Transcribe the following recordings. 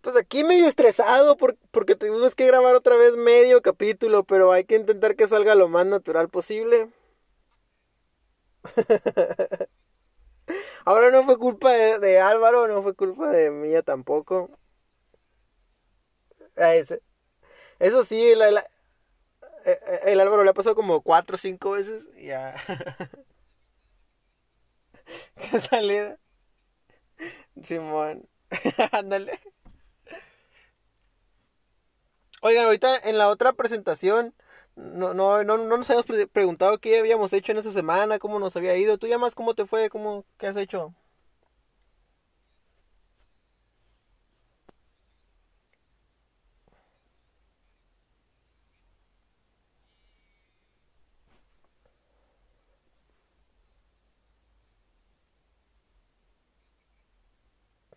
Pues aquí medio estresado porque tenemos que grabar otra vez medio capítulo, pero hay que intentar que salga lo más natural posible. Ahora no fue culpa de, Álvaro, no fue culpa de mía tampoco. Ah, eso sí, eh, eh, el, Álvaro le ha pasado como cuatro o cinco veces ya. Qué salida. Simón. Ándale. Oigan, ahorita en la otra presentación no, no, no, no nos habíamos preguntado qué habíamos hecho en esa semana, cómo nos había ido. ¿Tú ya más cómo te fue? ¿Cómo, ¿Qué has hecho?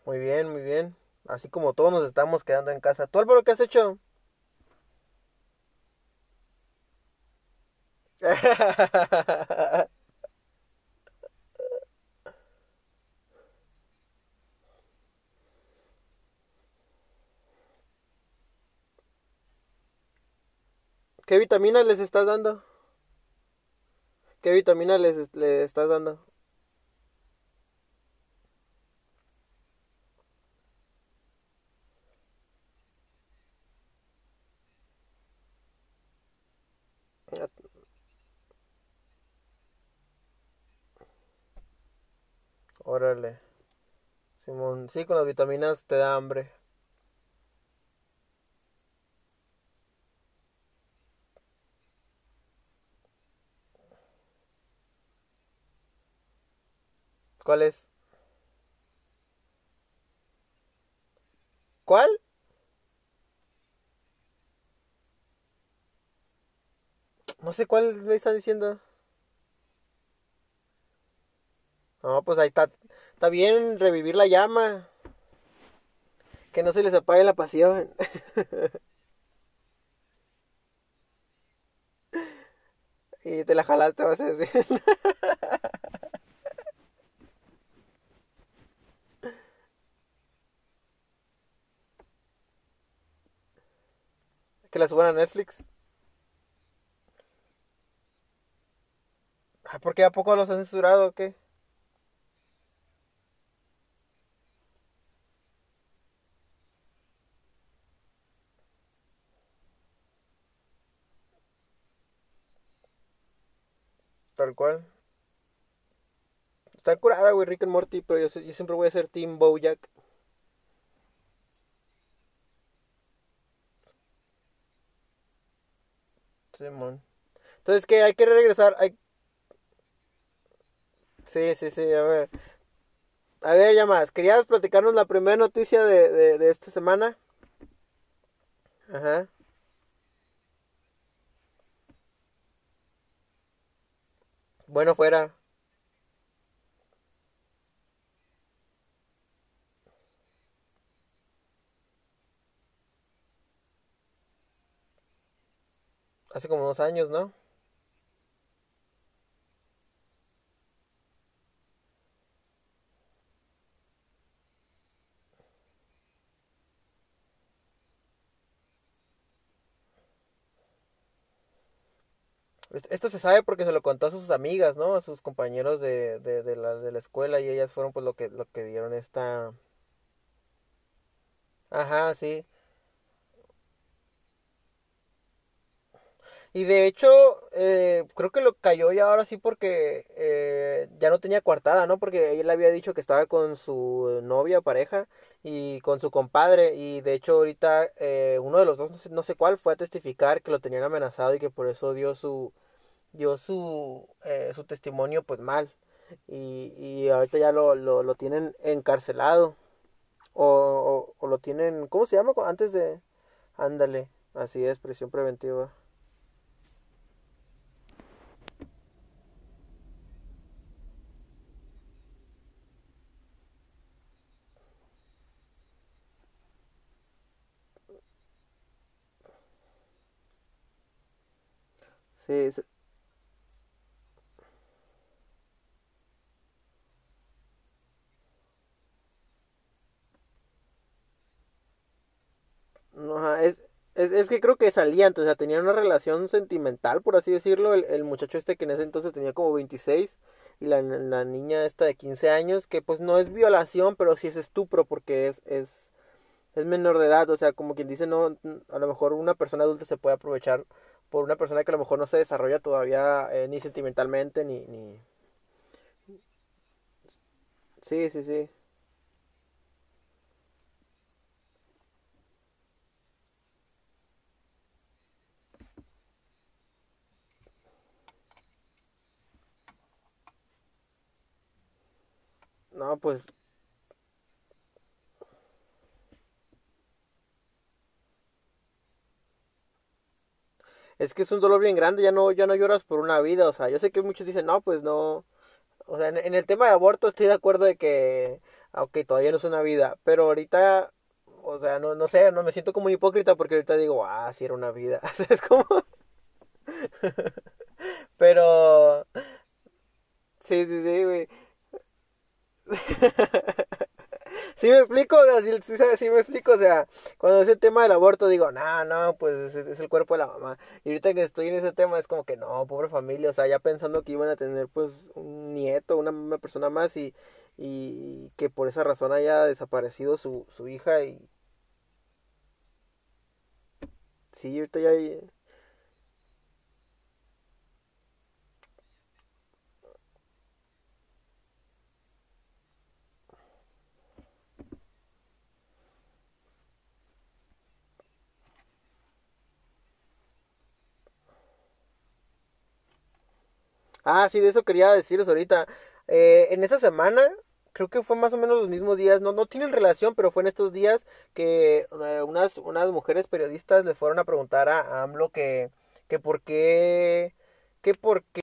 Muy bien, muy bien. Así como todos nos estamos quedando en casa. ¿Tú, Álvaro, qué has hecho? ¿Qué vitaminas les estás dando? ¿Qué vitaminas les, les estás dando? Órale. Sí, con las vitaminas te da hambre. ¿Cuál es? ¿Cuál? No sé cuál me está diciendo. No, pues ahí está. Está bien revivir la llama. Que no se les apague la pasión. y te la jalaste, vas a decir. que la suban a Netflix. Ah, ¿Por qué a poco los han censurado qué? Tal cual. Está curada, güey, Rick and Morty, pero yo, yo siempre voy a ser Team Bojack. Simón. Entonces, ¿qué? Hay que regresar. Hay... Sí, sí, sí, a ver. A ver, ya más. ¿Querías platicarnos la primera noticia de, de esta semana? Ajá. Bueno, fuera. Hace como dos años, ¿no? Esto se sabe porque se lo contó a sus amigas, ¿no? A sus compañeros de, de, la, de la escuela y ellas fueron pues lo que, lo que dieron esta... Ajá, sí. Y de hecho, eh, creo que lo cayó ya ahora sí porque eh, ya no tenía coartada, ¿no? Porque él había dicho que estaba con su novia, pareja, y con su compadre. Y de hecho ahorita eh, uno de los dos, no sé, no sé cuál, fue a testificar que lo tenían amenazado y que por eso dio su, dio su, su testimonio pues mal. Y, y ahorita ya lo, lo, lo tienen encarcelado. O, o, o lo tienen, ¿cómo se llama? Antes de... Ándale, así es, prisión preventiva. Sí, es que creo que salían, o sea, tenían una relación sentimental, por así decirlo, el, el muchacho este que en ese entonces tenía como 26 y la, la niña esta de 15 años, que pues no es violación, pero sí es estupro porque es, es, es menor de edad, o sea, como quien dice, no, a lo mejor una persona adulta se puede aprovechar por una persona que a lo mejor no se desarrolla todavía eh, ni sentimentalmente ni, ni... Sí, sí, sí. No, pues es que es un dolor bien grande, ya no, ya no lloras por una vida, o sea, yo sé que muchos dicen, no, pues no, o sea, en, el tema de aborto estoy de acuerdo de que, aunque todavía no es una vida, pero ahorita, o sea, no, no sé, no me siento como un hipócrita porque ahorita digo, ah, sí era una vida, es como, pero, sí, sí, sí, güey. Sí me explico, sí me explico, o sea, cuando es el tema del aborto digo, no, no, pues es, el cuerpo de la mamá. Y ahorita que estoy en ese tema es como que no, pobre familia, o sea, ya pensando que iban a tener pues un nieto, una, una persona más y, y que por esa razón haya desaparecido su, su hija y sí, ahorita ya... Ah, sí, de eso quería deciros ahorita. Eh, en esa semana, creo que fue más o menos los mismos días, no, no tienen relación, pero fue en estos días que eh, unas, unas mujeres periodistas le fueron a preguntar a, AMLO que, que por qué, que por qué,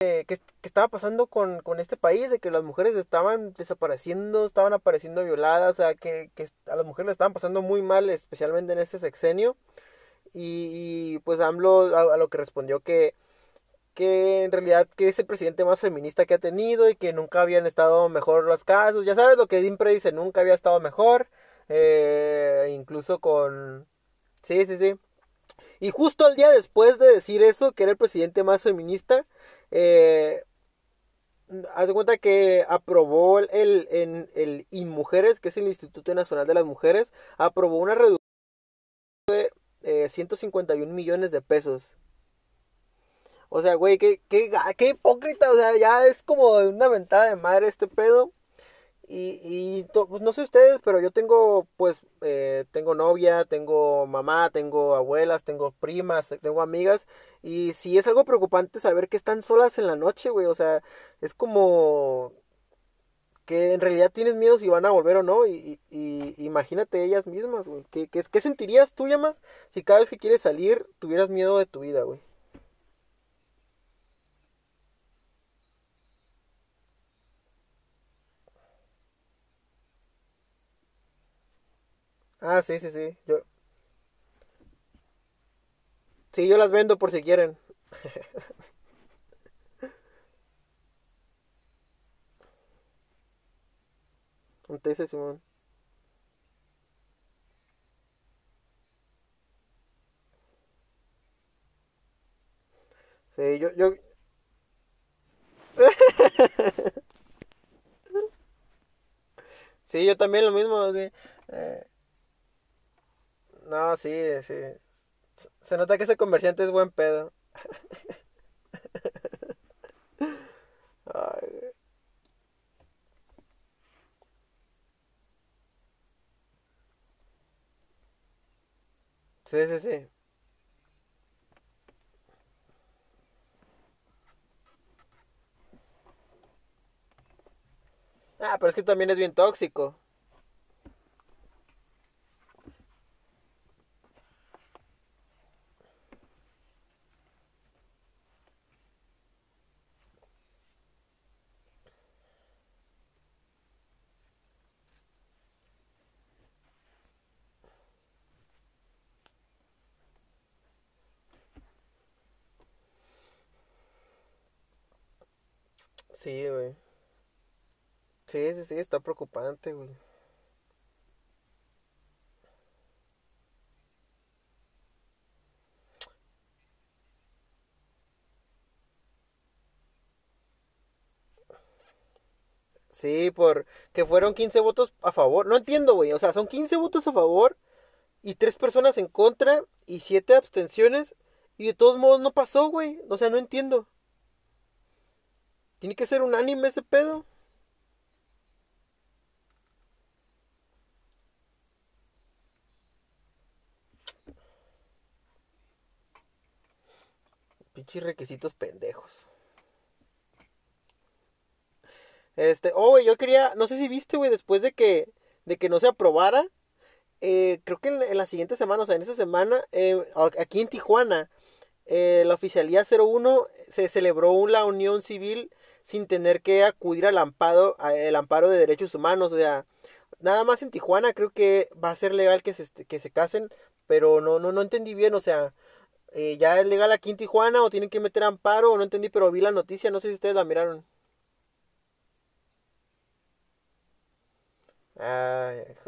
que, que estaba pasando con, con este país, de que las mujeres estaban desapareciendo, estaban apareciendo violadas, o sea, que, que a las mujeres le estaban pasando muy mal, especialmente en este sexenio. Y, y pues AMLO a lo que respondió que que en realidad que es el presidente más feminista que ha tenido y que nunca habían estado mejor los casos. Ya sabes lo que siempre dice, nunca había estado mejor. eh, incluso con... Sí, sí, sí. Y justo al día después de decir eso, que era el presidente más feminista, eh, haz de cuenta que aprobó el, el, en, el INMujeres, que es el Instituto Nacional de las Mujeres, aprobó una reducción de eh, 151 millones de pesos O sea, güey, qué, qué, qué hipócrita. O sea, ya es como una ventada de madre este pedo. Y, y pues no sé ustedes, pero yo tengo, pues, eh, tengo novia, tengo mamá, tengo abuelas, tengo primas, tengo amigas. Y sí es algo preocupante saber que están solas en la noche, güey. O sea, es como que en realidad tienes miedo si van a volver o no. Y, y- y imagínate ellas mismas, güey. ¿Qué, qué, qué sentirías tú, Llamas, si cada vez que quieres salir tuvieras miedo de tu vida, güey? Ah, sí, sí, sí. Yo, sí, yo las vendo por si quieren. TC, Simón. Sí, yo, yo... Sí, yo también lo mismo, sí. Eh, no, sí, sí. Se nota que ese comerciante es buen pedo. Ay, güey. sí, sí, sí. Ah, pero es que también es bien tóxico. Sí, güey. Sí, sí, sí, está preocupante, güey. Sí, por que fueron 15 votos a favor. No entiendo, güey. O sea, son 15 votos a favor y tres personas en contra y siete abstenciones. Y de todos modos no pasó, güey. O sea, no entiendo. Tiene que ser unánime ese pedo. Pinches requisitos pendejos. Este, oh, güey, yo quería, no sé si viste, güey, después de que, de que no se aprobara, eh, creo que en, la siguiente semana, o sea, en esa semana, eh, aquí en Tijuana, eh, la oficialía 01 se celebró la unión civil sin tener que acudir al amparo, el amparo de derechos humanos, o sea, nada más en Tijuana creo que va a ser legal que se, que se casen, pero no, no, no entendí bien, o sea, ya es legal aquí en Tijuana o tienen que meter amparo, o no entendí, pero vi la noticia, no sé si ustedes la miraron.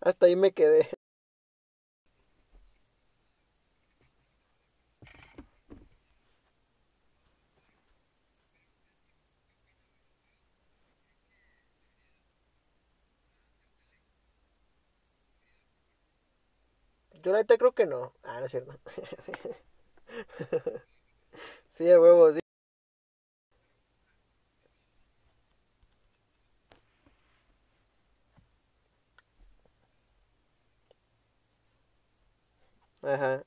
Hasta ahí me quedé. Yo la creo que no. Ah, no es cierto. Sí, de huevo, sí. Ajá.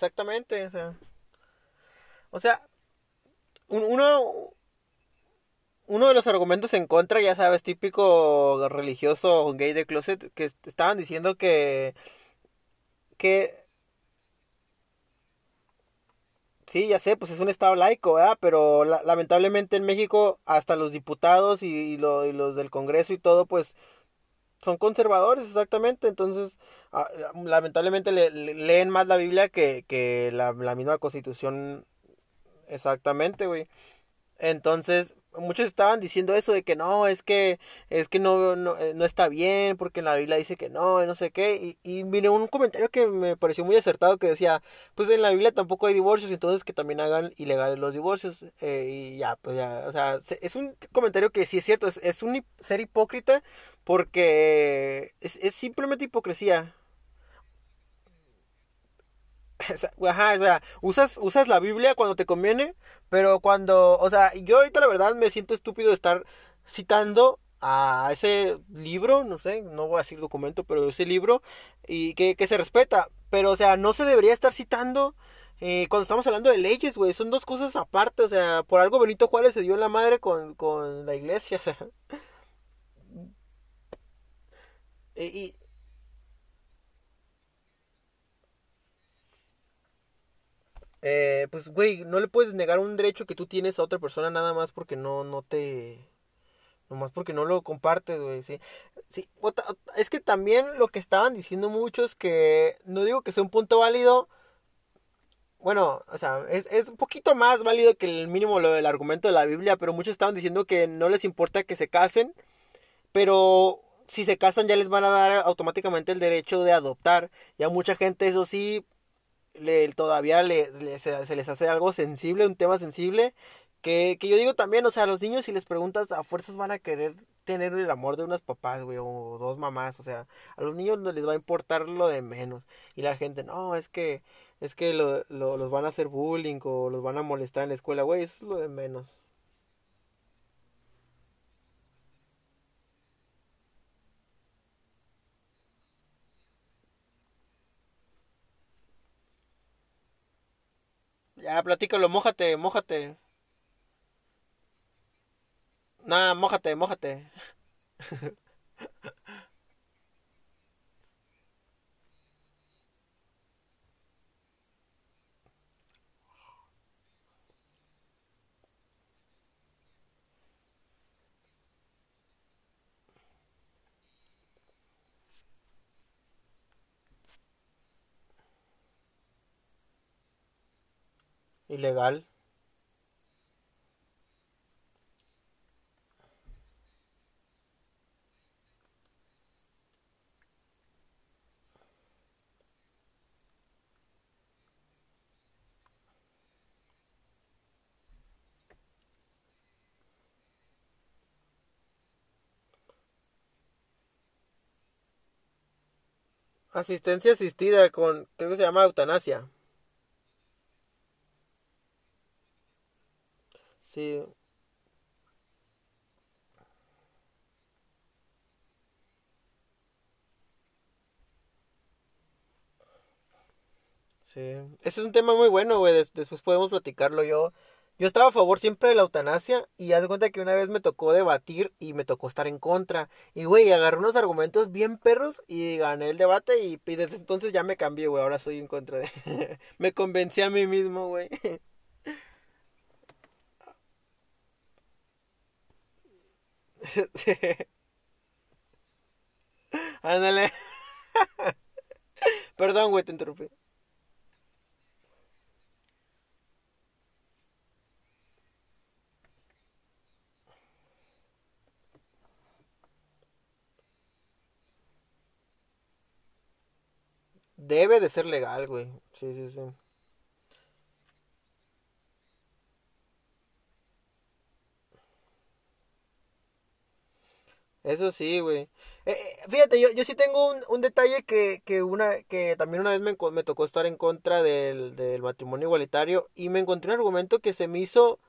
Exactamente, o sea. O sea, uno, uno de los argumentos en contra, ya sabes, típico religioso gay de closet, que estaban diciendo que, que, sí, ya sé, pues es un estado laico. Pero lamentablemente en México hasta los diputados y, y los del Congreso y todo, pues son conservadores, exactamente. Entonces, ah, lamentablemente le, leen más la Biblia que, que la, la misma constitución. Exactamente, güey. Entonces, muchos estaban diciendo eso de que no, es que es que no, no, eh, no está bien porque la Biblia dice que no, y no sé qué. Y, y vino un comentario que me pareció muy acertado que decía, pues en la Biblia tampoco hay divorcios, entonces que también hagan ilegales los divorcios. Eh, y ya, pues ya, o sea, es un comentario que sí es cierto, es, es un ser hipócrita porque es, es simplemente hipocresía. O sea, usas, usas la Biblia cuando te conviene, pero cuando, o sea, yo ahorita la verdad me siento estúpido de estar citando a ese libro, no sé, no voy a decir documento, pero ese libro, y que, que se respeta, pero o sea, no se debería estar citando eh, cuando estamos hablando de leyes, güey, son dos cosas aparte, o sea, por algo Benito Juárez se dio en la madre con, con la iglesia, o sea. Y, Eh, pues, güey, no le puedes negar un derecho que tú tienes a otra persona nada más porque no, no te... Nomás porque no lo compartes, güey, sí. Sí, es que también lo que estaban diciendo muchos que... No digo que sea un punto válido... Bueno, o sea, es, es un poquito más válido que el mínimo lo del argumento de la Biblia, pero muchos estaban diciendo que no les importa que se casen, pero si se casan ya les van a dar automáticamente el derecho de adoptar. Ya mucha gente, eso sí, le, todavía le, se, les hace algo sensible, un tema sensible, que, que yo digo también, o sea, a los niños si les preguntas, a fuerzas van a querer tener el amor de unas papás, güey, o dos mamás, o sea, a los niños no les va a importar lo de menos. Y la gente, no, es que, es que lo, lo, los van a hacer bullying o los van a molestar en la escuela, güey, eso es lo de menos. Ya, platícalo, mójate, mójate. Nah, mójate, mójate. Ilegal. Asistencia asistida con, creo que se llama eutanasia. Sí, sí. Ese es un tema muy bueno, güey. des- después podemos platicarlo. Yo, yo estaba a favor siempre de la eutanasia y haz de cuenta que una vez me tocó debatir y me tocó estar en contra. Y, güey, agarré unos argumentos bien perros y gané el debate y, y desde entonces ya me cambié, güey. Ahora soy en contra de... me convencí a mí mismo, güey. Sí. Ándale. Perdón, güey, te interrumpí. Debe de ser legal, güey. Sí, sí, sí. Eso sí, güey. Eh, eh, fíjate, yo, yo sí tengo un, un detalle que, que una que también una vez me, me tocó estar en contra del, del matrimonio igualitario y me encontré un argumento que se me hizo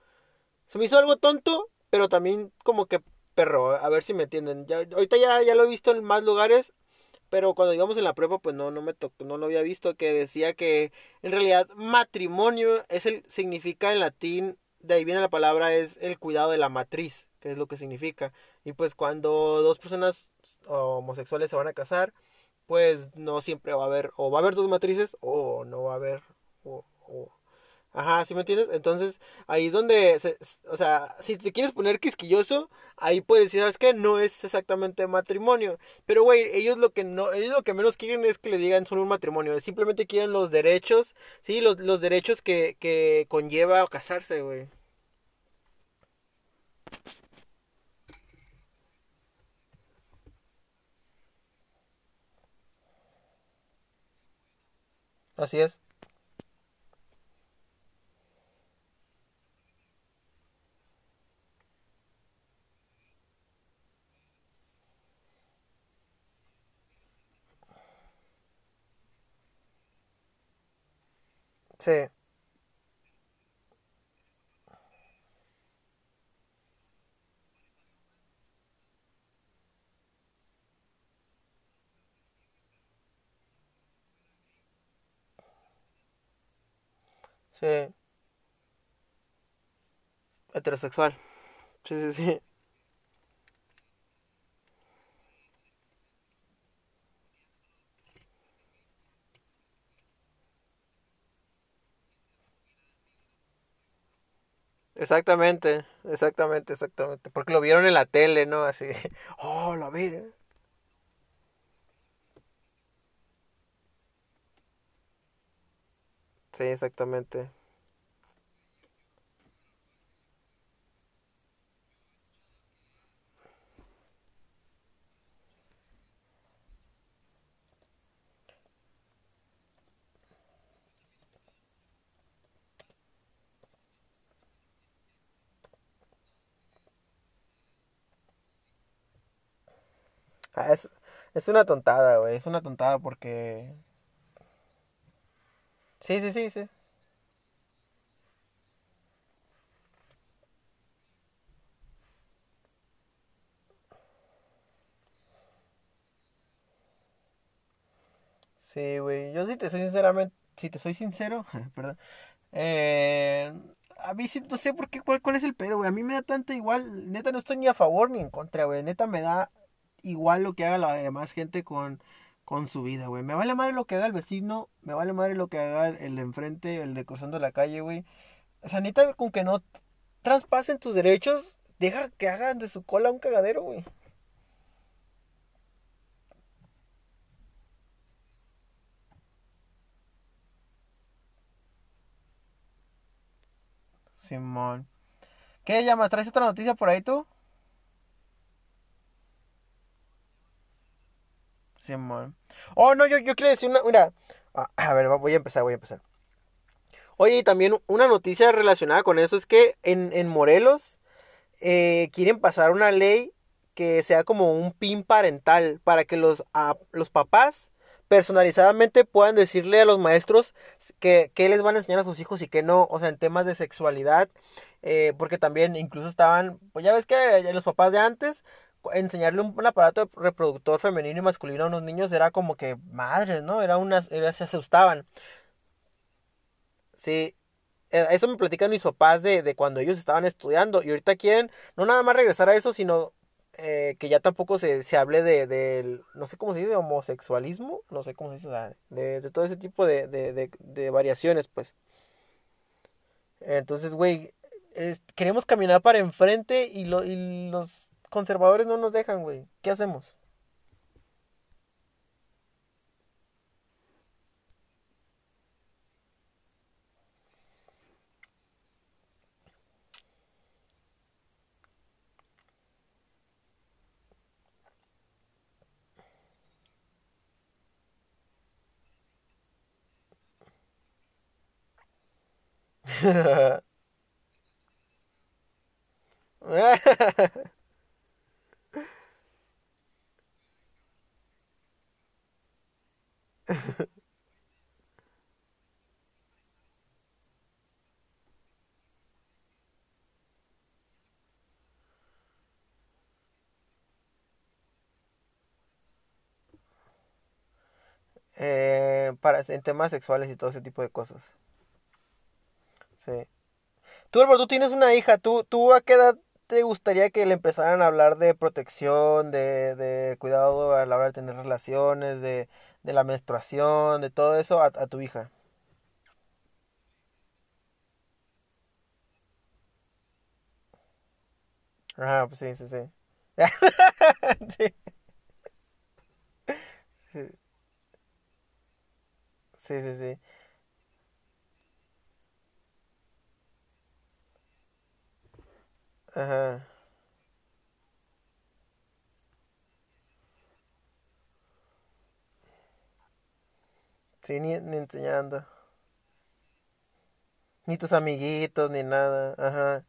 se me hizo algo tonto, pero también como que perro, a ver si me entienden. Ya, ahorita ya, ya lo he visto en más lugares, pero cuando íbamos en la prueba pues no no me tocó, no lo había visto que decía que en realidad matrimonio es el significa en latín, de ahí viene la palabra es el cuidado de la matriz, que es lo que significa. Y pues cuando dos personas homosexuales se van a casar, pues no siempre va a haber o va a haber dos matrices o no va a haber o, o- Ajá, ¿sí me entiendes? Entonces, ahí es donde, se- o sea, si te quieres poner quisquilloso, ahí puedes decir, ¿sabes qué? No es exactamente matrimonio. Pero, güey, ellos lo que no, ellos lo que menos quieren es que le digan son un matrimonio. Simplemente quieren los derechos, sí, los, los derechos que, que conlleva casarse, güey. Así es. Sí, sí, heterosexual. Sí, sí, sí. Exactamente, exactamente, exactamente. Porque lo vieron en la tele, ¿no? Así, oh, lo vi. Sí, exactamente. Ah, es, es una tontada, güey. Es una tontada porque... Sí, sí, sí, sí. Sí, güey. Yo sí te soy sinceramente... Si te soy sincero, perdón. Eh, a mí sí, no sé por qué, cuál es el pedo, güey. A mí me da tanto igual. Neta, no estoy ni a favor ni en contra, güey. Neta, me da igual lo que haga la demás gente con, con su vida, güey. Me vale madre lo que haga el vecino. Me vale madre lo que haga el de enfrente, el de cruzando la calle, güey. O sea, neta, con que no traspasen tus derechos, deja que hagan de su cola un cagadero, güey. Simón. ¿Qué llamas? ¿Traes otra noticia por ahí tú? Simón. Oh, no, yo, yo quiero decir una. Mira, a, a ver, voy a empezar, voy a empezar. Oye, y también una noticia relacionada con eso es que en, en Morelos eh, quieren pasar una ley que sea como un PIN parental para que los, a- los papás personalizadamente puedan decirle a los maestros que, que les van a enseñar a sus hijos y que no, o sea, en temas de sexualidad, eh, porque también incluso estaban, pues ya ves que los papás de antes, enseñarle un, aparato reproductor femenino y masculino a unos niños era como que madres, ¿no? Era unas, era, se asustaban. Sí, eh, eso me platican mis papás de, de cuando ellos estaban estudiando y ahorita quieren no nada más regresar a eso, sino eh, que ya tampoco se, se hable de, no sé cómo se dice, homosexualismo, no sé cómo se dice, de, de todo ese tipo de, de, de, de variaciones, pues. Entonces, güey, queremos caminar para enfrente y los conservadores no nos dejan, güey. ¿Qué hacemos? Eh, para, en temas sexuales y todo ese tipo de cosas. Sí. Tú, Álvaro, tú tienes una hija. ¿Tú, tú a qué edad te gustaría que le empezaran a hablar de protección, de, de cuidado a la hora de tener relaciones, de, de la menstruación, de todo eso a, a tu hija? Ah, pues sí, sí. Sí, sí, sí, sí, sí. Ajá. Ni, ni enseñando. Ni tus amiguitos, ni nada. Ajá.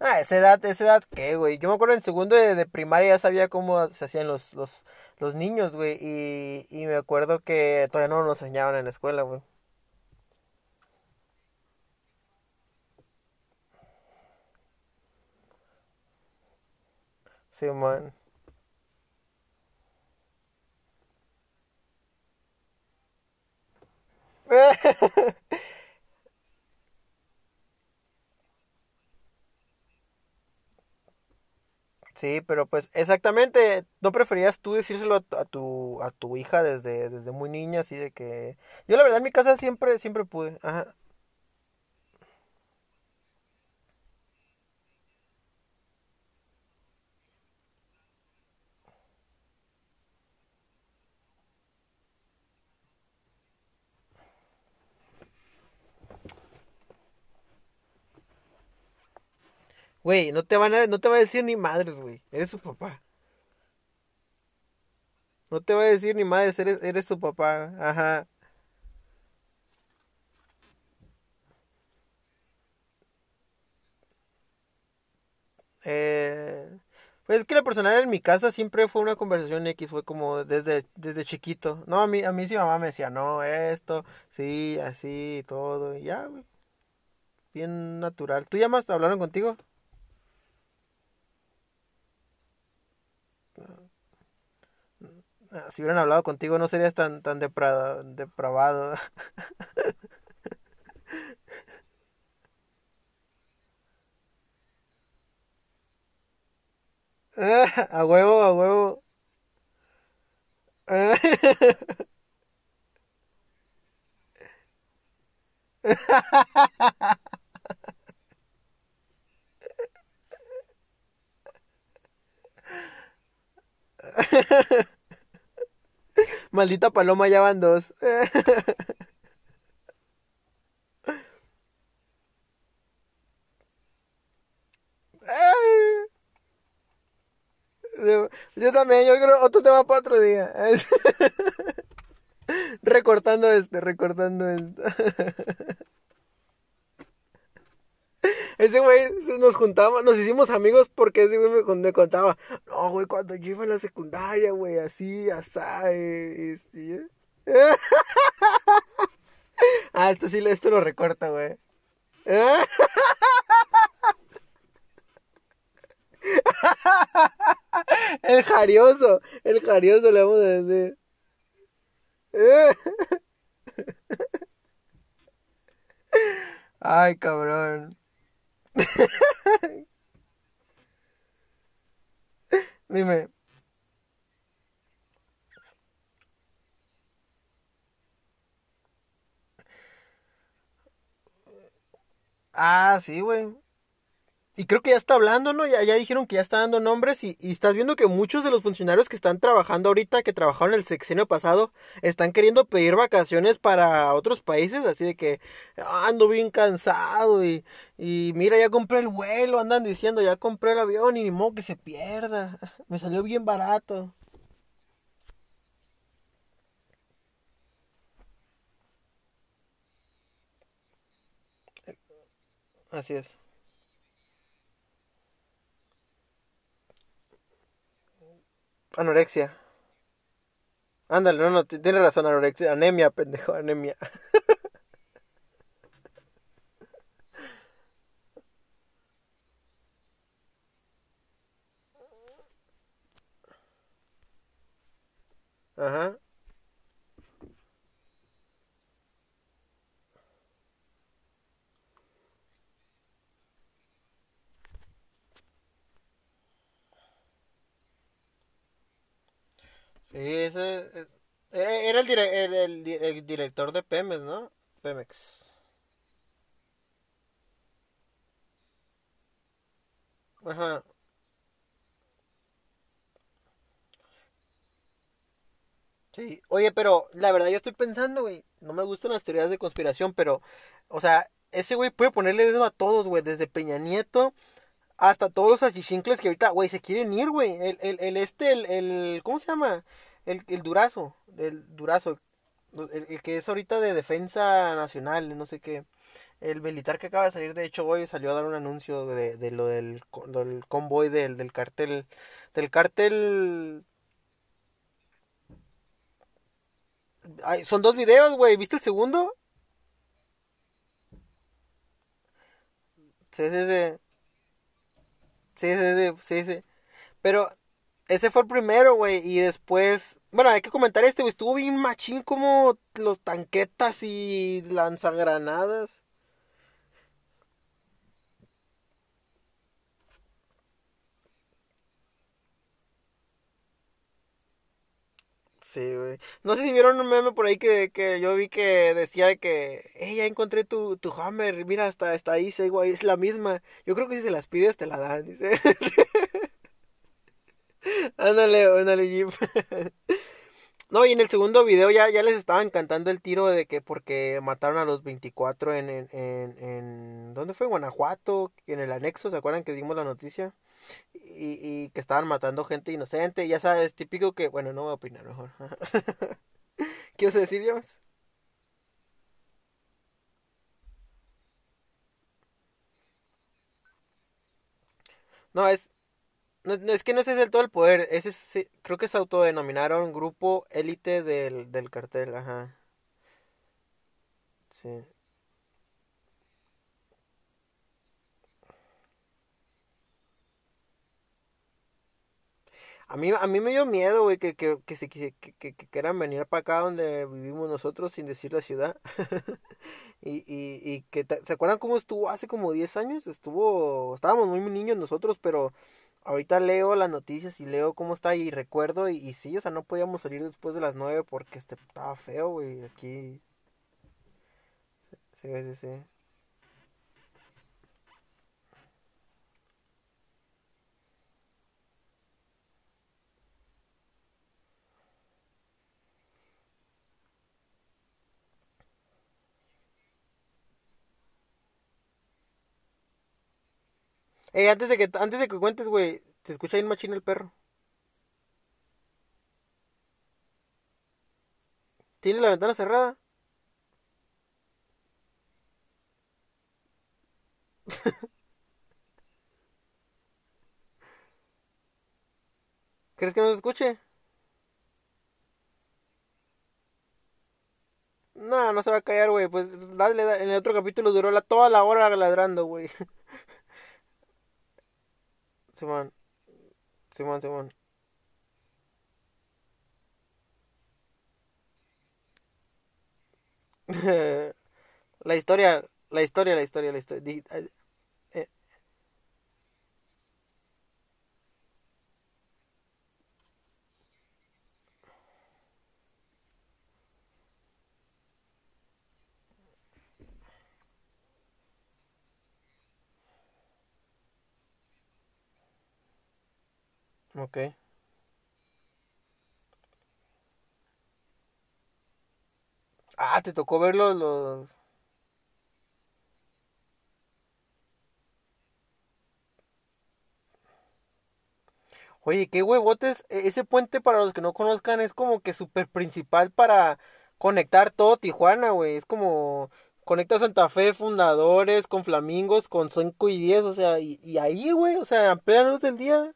Ah, esa edad, esa edad, ¿qué, güey? Yo me acuerdo en segundo de, de primaria ya sabía cómo se hacían los, los, los niños, güey. Y, y me acuerdo que todavía no nos enseñaban en la escuela, güey. Sí, man. Sí, pero pues exactamente, ¿no preferías tú decírselo a, tu, a tu a tu hija desde, desde muy niña, así de que... Yo la verdad en mi casa siempre, siempre pude. Ajá. Güey, no te van a, no te va a decir ni madres, güey. Eres su papá. No te va a decir ni madres, eres, eres su papá. Ajá. Eh, pues es que la personal en mi casa siempre fue una conversación X, fue como desde, desde chiquito. No, a mí, a mí sí mamá me decía, no, esto, sí, así, todo, y ya, güey, bien natural. ¿Tú llamas? ¿Hablaron contigo? Si hubieran hablado contigo no serías tan, tan depra- depravado. A huevo, a huevo. Maldita paloma, ya van dos. Yo también, yo creo otro tema para otro día. Recortando este, recortando esto. Ese güey nos juntamos, nos hicimos amigos porque ese güey me, contaba, no, güey, cuando yo iba a la secundaria, güey, así, asá, eh, este, ¿eh? Ah, esto sí, esto lo recorta, güey. El jarioso, el jarioso le vamos a decir. Ay, cabrón. Dime. Ah, sí, güey. Y creo que ya está hablando, ¿no? Ya, ya dijeron que ya está dando nombres y, estás viendo que muchos de los funcionarios que están trabajando ahorita, que trabajaron el sexenio pasado, están queriendo pedir vacaciones para otros países, así de que "Ah, ando bien cansado y, y mira, ya compré el vuelo, andan diciendo, ya compré el avión y ni modo que se pierda. Me salió bien barato. Así es. Anorexia. Ándale, no, no, t- tienes razón, anorexia. Anemia, pendejo, anemia. Ajá. Sí, ese es- era, era el, dire- el, el di- el director de Pemex, ¿no? Pemex. Ajá. Sí. Pero la verdad yo estoy pensando, güey, no me gustan las teorías de conspiración, pero, o sea, ese güey puede ponerle dedo a todos, güey, desde Peña Nieto hasta todos los achichincles que ahorita, güey, se quieren ir, güey. El, el, el este, el, el, ¿cómo se llama? El, el Durazo, el Durazo, el, el que es ahorita de defensa nacional, no sé qué. El militar que acaba de salir, de hecho, hoy salió a dar un anuncio de, de lo del, del convoy del, del cartel, del cartel... Son dos videos, güey, ¿viste el segundo? Sí, sí, sí, sí, sí, sí, sí. Pero ese fue el primero, güey, y después... Bueno, hay que comentar este, güey, estuvo bien machín como los tanquetas y lanzagranadas. Sí. No sé si vieron un meme por ahí que, que yo vi que decía que, hey, ya encontré tu, tu Hammer, mira, hasta, hasta ahí, sí, güey, es la misma. Yo creo que si se las pides te la dan, dice. Ándale, ándale. No, y en el segundo video ya, ya les estaban cantando el tiro de que porque mataron a los 24 en, en, en, en- ¿dónde fue? Guanajuato, en el anexo, ¿se acuerdan que dimos la noticia? Y, y que estaban matando gente inocente, ya sabes, típico que, bueno, no voy a opinar mejor. ¿Qué a decir, James? No, es, no, no, es que no es del todo el poder, ese es- creo que se autodenominaron grupo élite del, del cartel, ajá, sí. A mí, a mí me dio miedo, güey, que, que, que, se, que, que, quieran venir para acá donde vivimos nosotros sin decir la ciudad. y, y, y que, ¿se acuerdan cómo estuvo hace como 10 años? Estuvo, estábamos muy niños nosotros, pero ahorita leo las noticias y leo cómo está y recuerdo y, y sí, o sea, no podíamos salir después de las 9 porque este, estaba feo, güey, aquí. Sí, sí, sí. Eh, antes de que, antes de que cuentes, güey, se escucha bien machín el perro. ¿Tiene la ventana cerrada? ¿Crees que no se escuche? No, no se va a callar, güey. Pues dale, da- en el otro capítulo duró la, toda la hora ladrando, güey. Simón, Simón, Simón. La historia, la historia, la historia, la historia. Ok. Ah, te tocó ver los, los... Oye, qué huevotes. e- Ese puente, para los que no conozcan, es como que súper principal para conectar todo Tijuana, güey. Es como conecta Santa Fe, Fundadores, con Flamingos, con 5 y 10, o sea, y, y ahí, güey, o sea, a plena luz del día.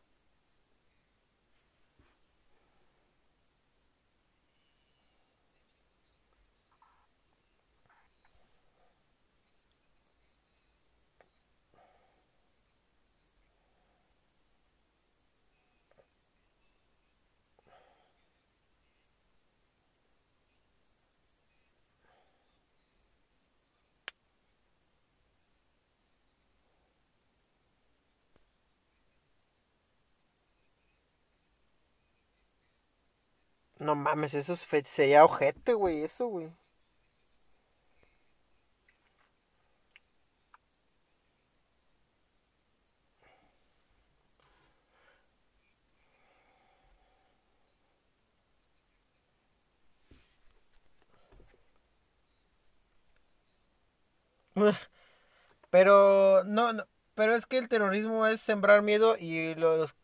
No mames, eso sería ojete, güey, eso, güey. Pero, no, no, pero es que el terrorismo es sembrar miedo y los,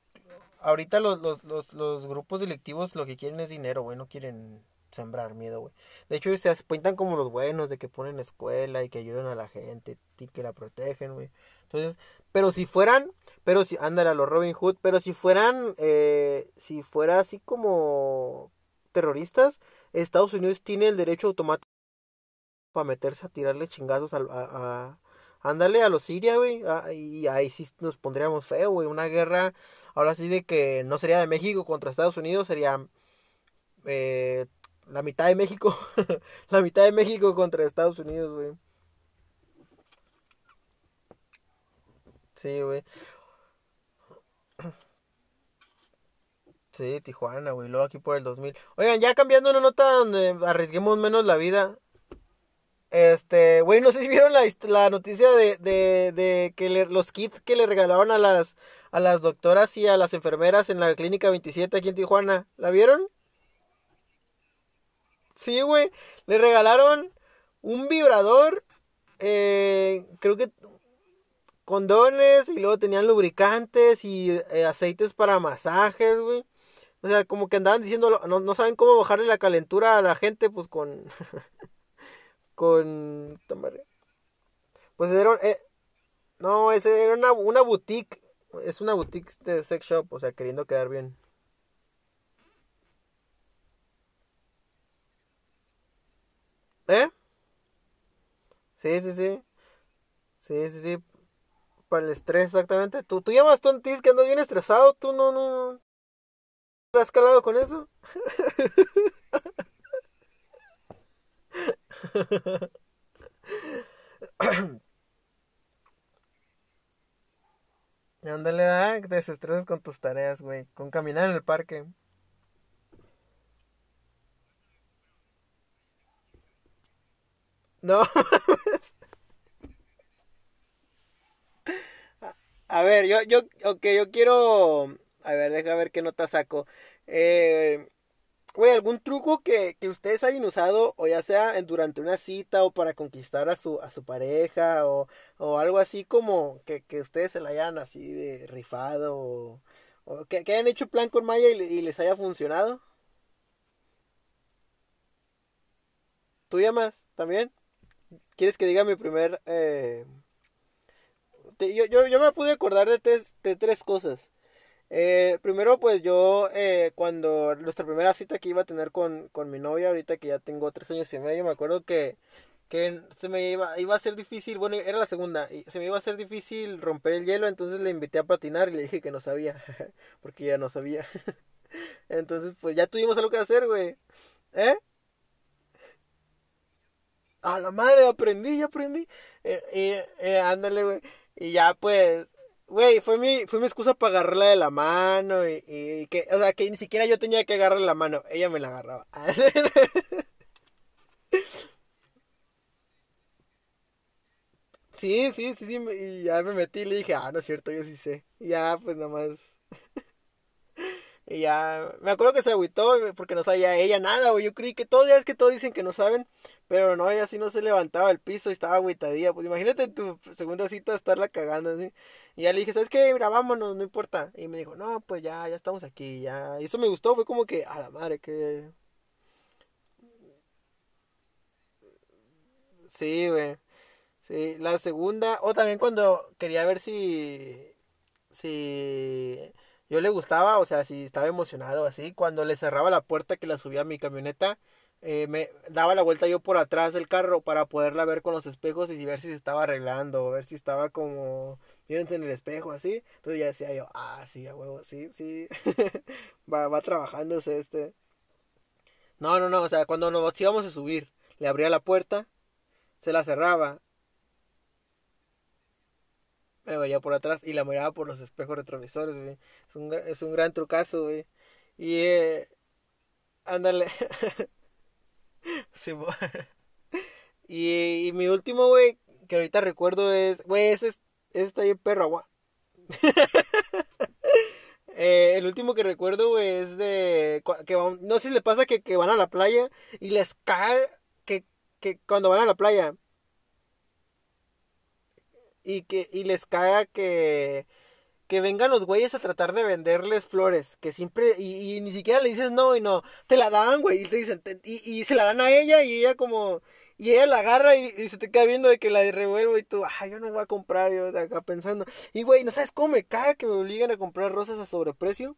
ahorita los, los, los, los grupos delictivos lo que quieren es dinero, güey, no quieren sembrar miedo, güey. De hecho, se pintan como los buenos, de que ponen escuela y que ayudan a la gente y que la protegen, güey. Entonces, pero si fueran, pero si, ándale a los Robin Hood, pero si fueran, eh, si fuera así como terroristas, Estados Unidos tiene el derecho automático para meterse a tirarle chingazos al- a, a- ándale a los Siria, güey, y ahí sí nos pondríamos feo, güey, una guerra, ahora sí de que no sería de México contra Estados Unidos, sería eh, la mitad de México, la mitad de México contra Estados Unidos, güey. Sí, güey. Sí, Tijuana, güey, luego aquí por el 2000. Oigan, ya cambiando una nota donde arriesguemos menos la vida. Este, güey, no sé si vieron la, la noticia de, de, de que los kits que le regalaban a las, a las doctoras y a las enfermeras en la clínica 27 aquí en Tijuana. ¿La vieron? Sí, güey. Le regalaron un vibrador, eh, creo que condones y luego tenían lubricantes y eh, aceites para masajes, güey. O sea, como que andaban diciendo, no, no saben cómo bajarle la calentura a la gente, pues con, con, pues era, eh, no, ese era una, una boutique, es una boutique de sex shop, o sea, queriendo quedar bien. ¿Eh? Sí, sí, sí, sí, sí, sí, para el estrés exactamente. Tú, tú llamas tú antes que andas bien estresado, tú no, no, no. has calado con eso? Ándale, ah, te desestresas con tus tareas, güey. Con caminar en el parque. No. A ver, yo, yo, ok, yo quiero. A ver, deja ver qué nota saco. Eh, güey, algún truco que, que ustedes hayan usado, o ya sea durante una cita o para conquistar a su, a su pareja, o, o algo así como que, que ustedes se la hayan así de rifado, o, que, que, hayan hecho plan con Maya y, y, les haya funcionado. ¿Tú llamas también? ¿Quieres que diga mi primer... Eh... Yo, yo, yo, me pude acordar de tres, de tres cosas. Eh, primero, pues yo, eh, cuando nuestra primera cita que iba a tener con, con mi novia, ahorita que ya tengo tres años y medio, me acuerdo que, que se me iba, iba a ser difícil, bueno, era la segunda, y se me iba a ser difícil romper el hielo, entonces le invité a patinar y le dije que no sabía, porque ya no sabía. entonces, pues ya tuvimos algo que hacer, güey. ¿Eh? A la madre, aprendí, ya aprendí. Eh, eh, ándale, güey. Y ya, pues, Güey, fue mi, fue mi excusa para agarrarla de la mano y, y, que, o sea, que ni siquiera yo tenía que agarrarle la mano, ella me la agarraba. sí, sí, sí, sí, y ya me metí y le dije, ah, no es cierto, yo sí sé. Y ya, pues nada más. Y ya, me acuerdo que se agüitó porque no sabía ella nada, güey. Yo creí que todos, ya es que todos dicen que no saben, pero no, ella sí no se levantaba del piso y estaba agüitadilla. Pues imagínate tu segunda cita estarla cagando así. Y ya le dije, ¿sabes qué? Mira, vámonos, no importa. Y me dijo, no, pues ya, ya estamos aquí, ya. Y eso me gustó, fue como que, a la madre, que. Sí, güey. Sí, la segunda, o también cuando quería ver si. Si yo le gustaba, o sea, si estaba emocionado así, cuando le cerraba la puerta que la subía a mi camioneta, eh, me daba la vuelta yo por atrás del carro para poderla ver con los espejos y ver si se estaba arreglando, ver si estaba como, mírense en el espejo, así. Entonces ya decía yo, ah, sí, a huevo, sí, sí, va, va trabajándose este. No, no, no, o sea, cuando nos íbamos a subir, le abría la puerta, se la cerraba me veía por atrás y la miraba por los espejos retrovisores, güey. Es un, es un gran trucazo, güey. Y, eh, ándale. y, y mi último, güey, que ahorita recuerdo es, güey, ese, ese está bien perro, agua. eh, el último que recuerdo, güey, es de, que no sé si le pasa que, que van a la playa y les cae, que, que cuando van a la playa y que y les caga que que vengan los güeyes a tratar de venderles flores, que siempre, y, ni siquiera le dices no y no, te la dan, güey, y te dicen, y, y, se la dan a ella y ella como, y ella la agarra y, se te queda viendo de que la revuelvo y tú, ah, yo no voy a comprar, yo de acá pensando, y güey, no sabes cómo me caga que me obligan a comprar rosas a sobreprecio,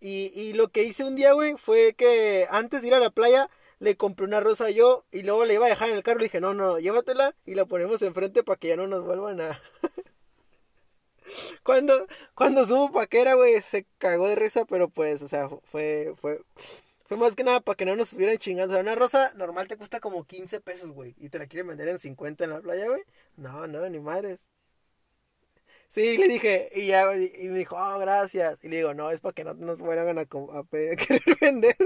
y, y lo que hice un día, güey, fue que antes de ir a la playa, le compré una rosa yo y luego le iba a dejar en el carro. Le dije, no, no, llévatela y la ponemos enfrente para que ya no nos vuelvan a. cuando, cuando subo paquera, güey, se cagó de risa, pero pues, o sea, fue, fue, fue más que nada para que no nos estuvieran chingando. O sea, una rosa normal te cuesta como 15 pesos, güey, y te la quieren vender en 50 en la playa, güey. No, no, ni madres. Sí, le dije, y ya, y me dijo, oh, gracias. Y le digo, no, es para que no nos a, a querer vender.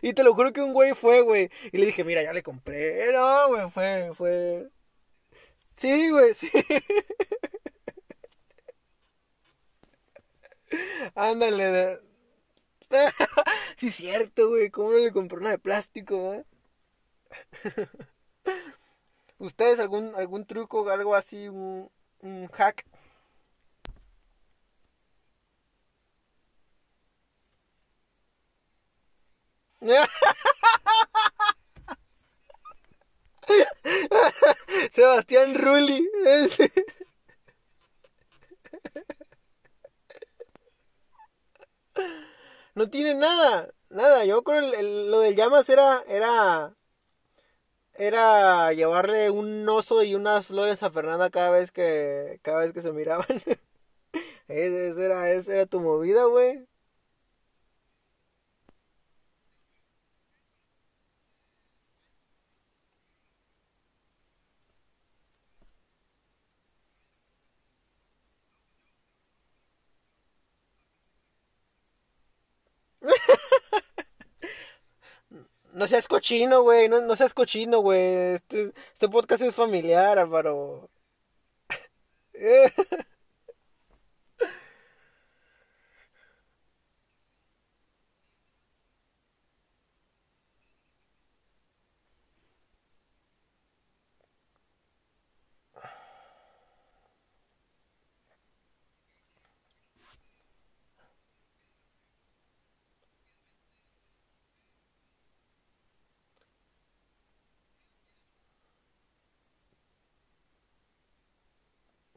Y te lo juro que un güey fue, güey. Y le dije, mira, ya le compré. No, güey, fue, fue. Sí, güey, sí. Ándale. sí, cierto, güey. ¿Cómo no le compré una de plástico, eh? ¿Ustedes algún, algún truco, algo así, un, un hack Sebastián Rulli. No tiene nada, nada. Yo creo lo del llamas era, era, era llevarle un oso y unas flores a Fernanda cada vez que, cada vez que se miraban. esa era, esa era tu movida, güey. no seas cochino, güey. No, no, seas cochino, güey. Este, este podcast es familiar, Álvaro.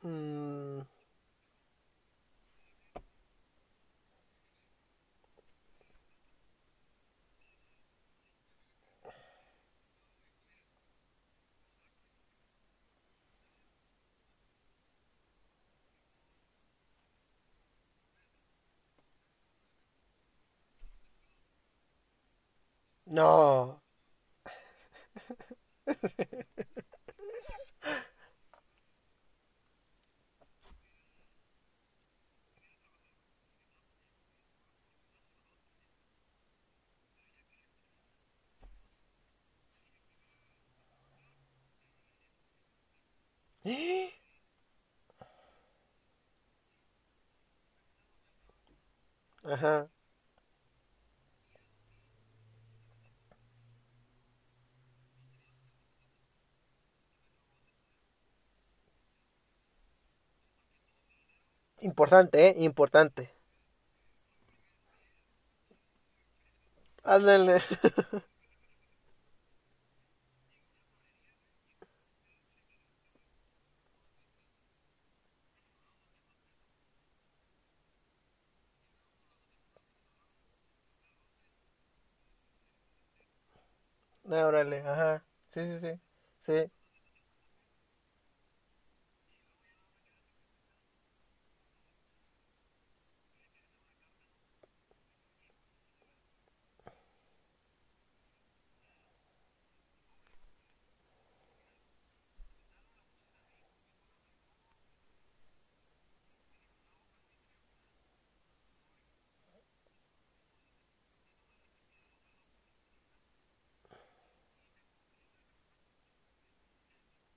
Mm, no. Ajá. Importante, ¿eh? Importante. Ándale. Órale, ajá. Sí, sí, sí. Sí.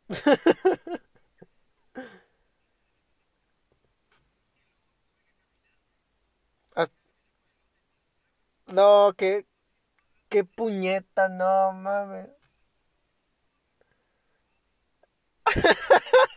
No, qué, qué puñeta, no mames.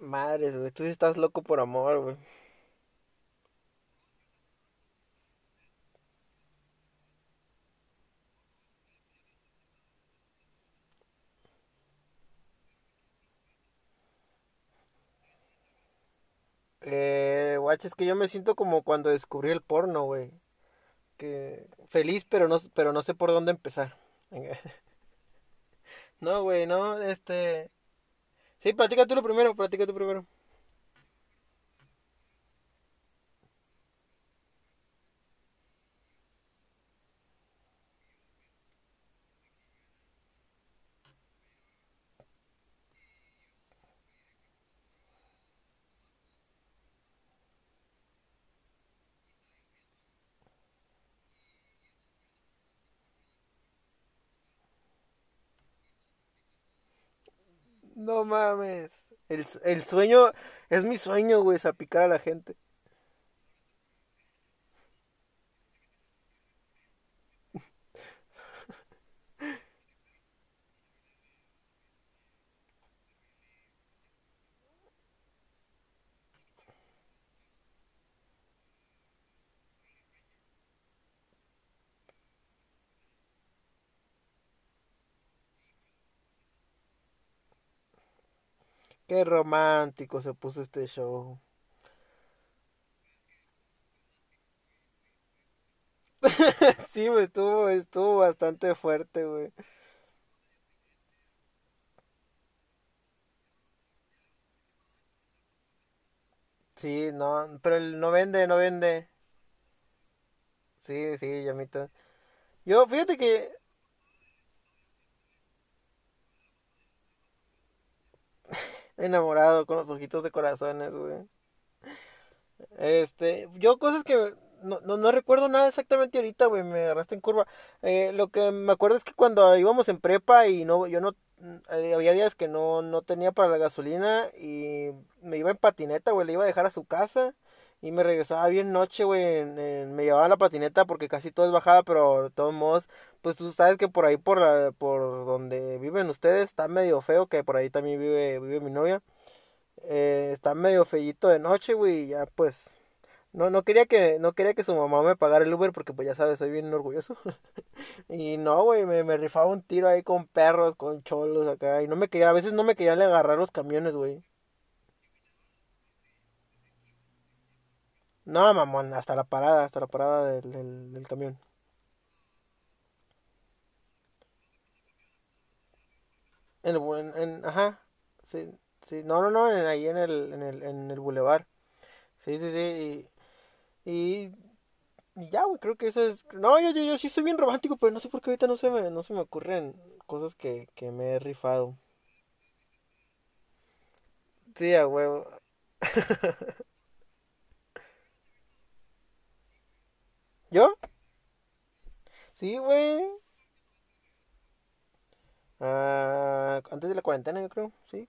Madres, güey, tú estás loco por amor, güey. Es que yo me siento como cuando descubrí el porno, güey. Que feliz, pero no, pero no sé por dónde empezar. No, güey, no, este... Sí, platica tú lo primero, platica tú primero. No mames. El, el sueño, es mi sueño, güey, salpicar a la gente. Qué romántico se puso este show. Sí, güey, estuvo, estuvo bastante fuerte, güey. Sí, no, pero él no vende, no vende. Sí, sí, llamita. Yo, fíjate que enamorado con los ojitos de corazones, güey. Este, yo cosas que no, no, no recuerdo nada exactamente ahorita, güey, me agarraste en curva. Eh, lo que me acuerdo es que cuando íbamos en prepa y no, yo no, eh, había días que no, no tenía para la gasolina y me iba en patineta, güey, le iba a dejar a su casa y me regresaba bien noche, güey, me llevaba la patineta porque casi todo es bajada, pero de todos modos, pues tú sabes que por ahí, por la, por donde viven ustedes, está medio feo, que por ahí también vive, vive mi novia. Eh, está medio feíto de noche, güey, ya pues no no quería que no quería que su mamá me pagara el Uber porque pues ya sabes, soy bien orgulloso. Y no, güey, me, me rifaba un tiro ahí con perros, con cholos acá y no me quería, a veces no me querían agarrar los camiones, güey. No, mamón, hasta la parada, hasta la parada del, del camión. En el, en- ajá, sí, sí, no, no, no, en, ahí en el, en el, en el bulevar. Sí, sí, sí, y, Y ya, güey, creo que eso es... No, yo, yo, yo sí soy bien romántico, pero no sé por qué ahorita no se me, no se me ocurren cosas que, que me he rifado. Sí, a huevo. ¿Yo? Sí, güey. Ah, antes de la cuarentena, yo creo, sí.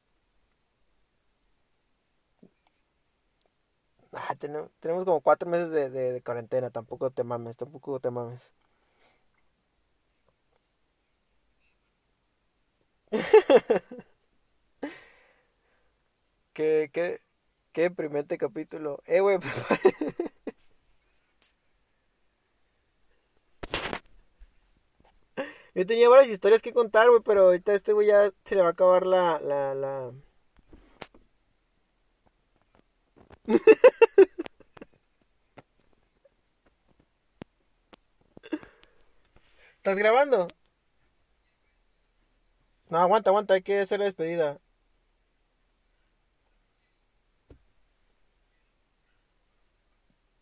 Ah, tenemos, tenemos como cuatro meses de, de, de cuarentena, tampoco te mames, tampoco te mames. Qué, qué, qué deprimente capítulo. Eh, güey, yo tenía varias historias que contar, güey, pero ahorita este güey ya se le va a acabar la, la, la... ¿Estás grabando? No, aguanta, aguanta, hay que hacer la despedida.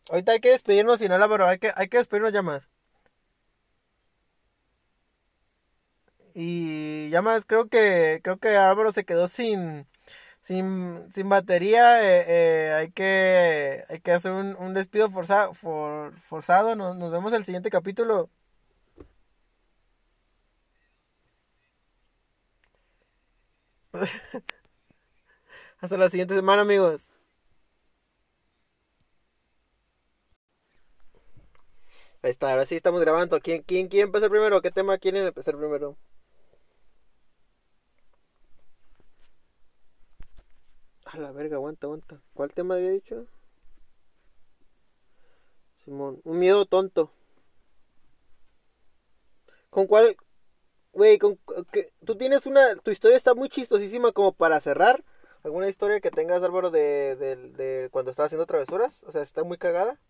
Ahorita hay que despedirnos, sin no, pero hay que, hay que despedirnos ya más. Y ya más, creo que, creo que Álvaro se quedó sin, sin, sin batería. eh, eh, hay que, hay que hacer un, un despido forza- for- forzado. Nos, nos vemos en el siguiente capítulo. Hasta la siguiente semana, amigos. Ahí está, ahora sí estamos grabando. ¿Quién, quién quiere empezar primero? ¿Qué tema quieren empezar primero? A la verga, aguanta, aguanta. ¿Cuál tema había dicho? Simón, un miedo tonto. ¿Con cuál? Güey, con, que, tú tienes una... Tu historia está muy chistosísima como para cerrar. ¿Alguna historia que tengas, Álvaro, de, de, de cuando estabas haciendo travesuras? O sea, está muy cagada.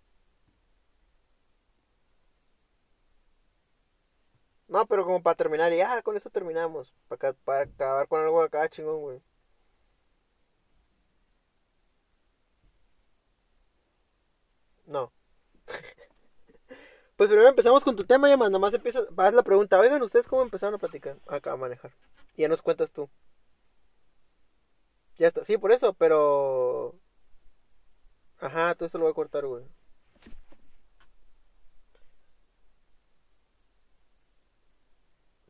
No, pero como para terminar, y ya, con eso terminamos. Para, para acabar con algo acá, chingón, güey. No. Pues primero empezamos con tu tema, ya más, nomás empiezas, vas la pregunta, oigan, ¿ustedes cómo empezaron a platicar? Acá a manejar. Y ya nos cuentas tú. Ya está, sí, por eso, pero... Ajá, todo eso lo voy a cortar, güey.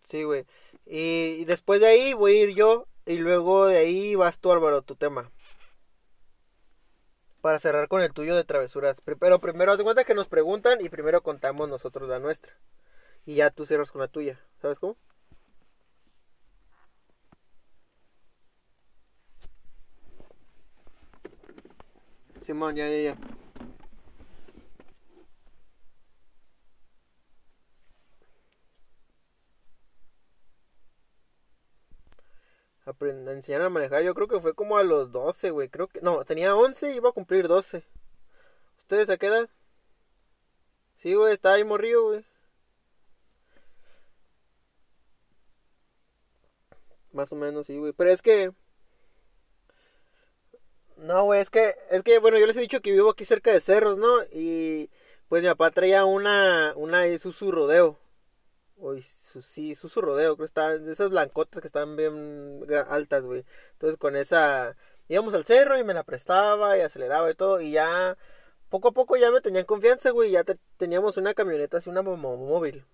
Sí, güey. Y, y después de ahí voy a ir yo, y luego de ahí vas tú, Álvaro, tu tema. Para cerrar con el tuyo de travesuras. Pero primero haz de cuenta que nos preguntan y primero contamos nosotros la nuestra. Y ya tú cierras con la tuya. ¿Sabes cómo? Simón, ya, ya, ya. Enseñaron a manejar, yo creo que fue como a los 12, güey. Creo que. No, tenía 11 y iba a cumplir 12. ¿Ustedes a qué edad? Sí, güey, estaba ahí morrido, güey. Más o menos, sí, güey. Pero es que. No, güey, es que, es que, bueno, yo les he dicho que vivo aquí cerca de cerros, ¿no? Y pues mi papá traía una, una Isuzu Rodeo. Uy, sí, Isuzu Rodeo, creo que está, esas blancotas que están bien altas, güey. Entonces con esa, íbamos al cerro y me la prestaba y aceleraba y todo, y ya, poco a poco ya me tenían confianza, güey, ya teníamos una camioneta así, una móvil.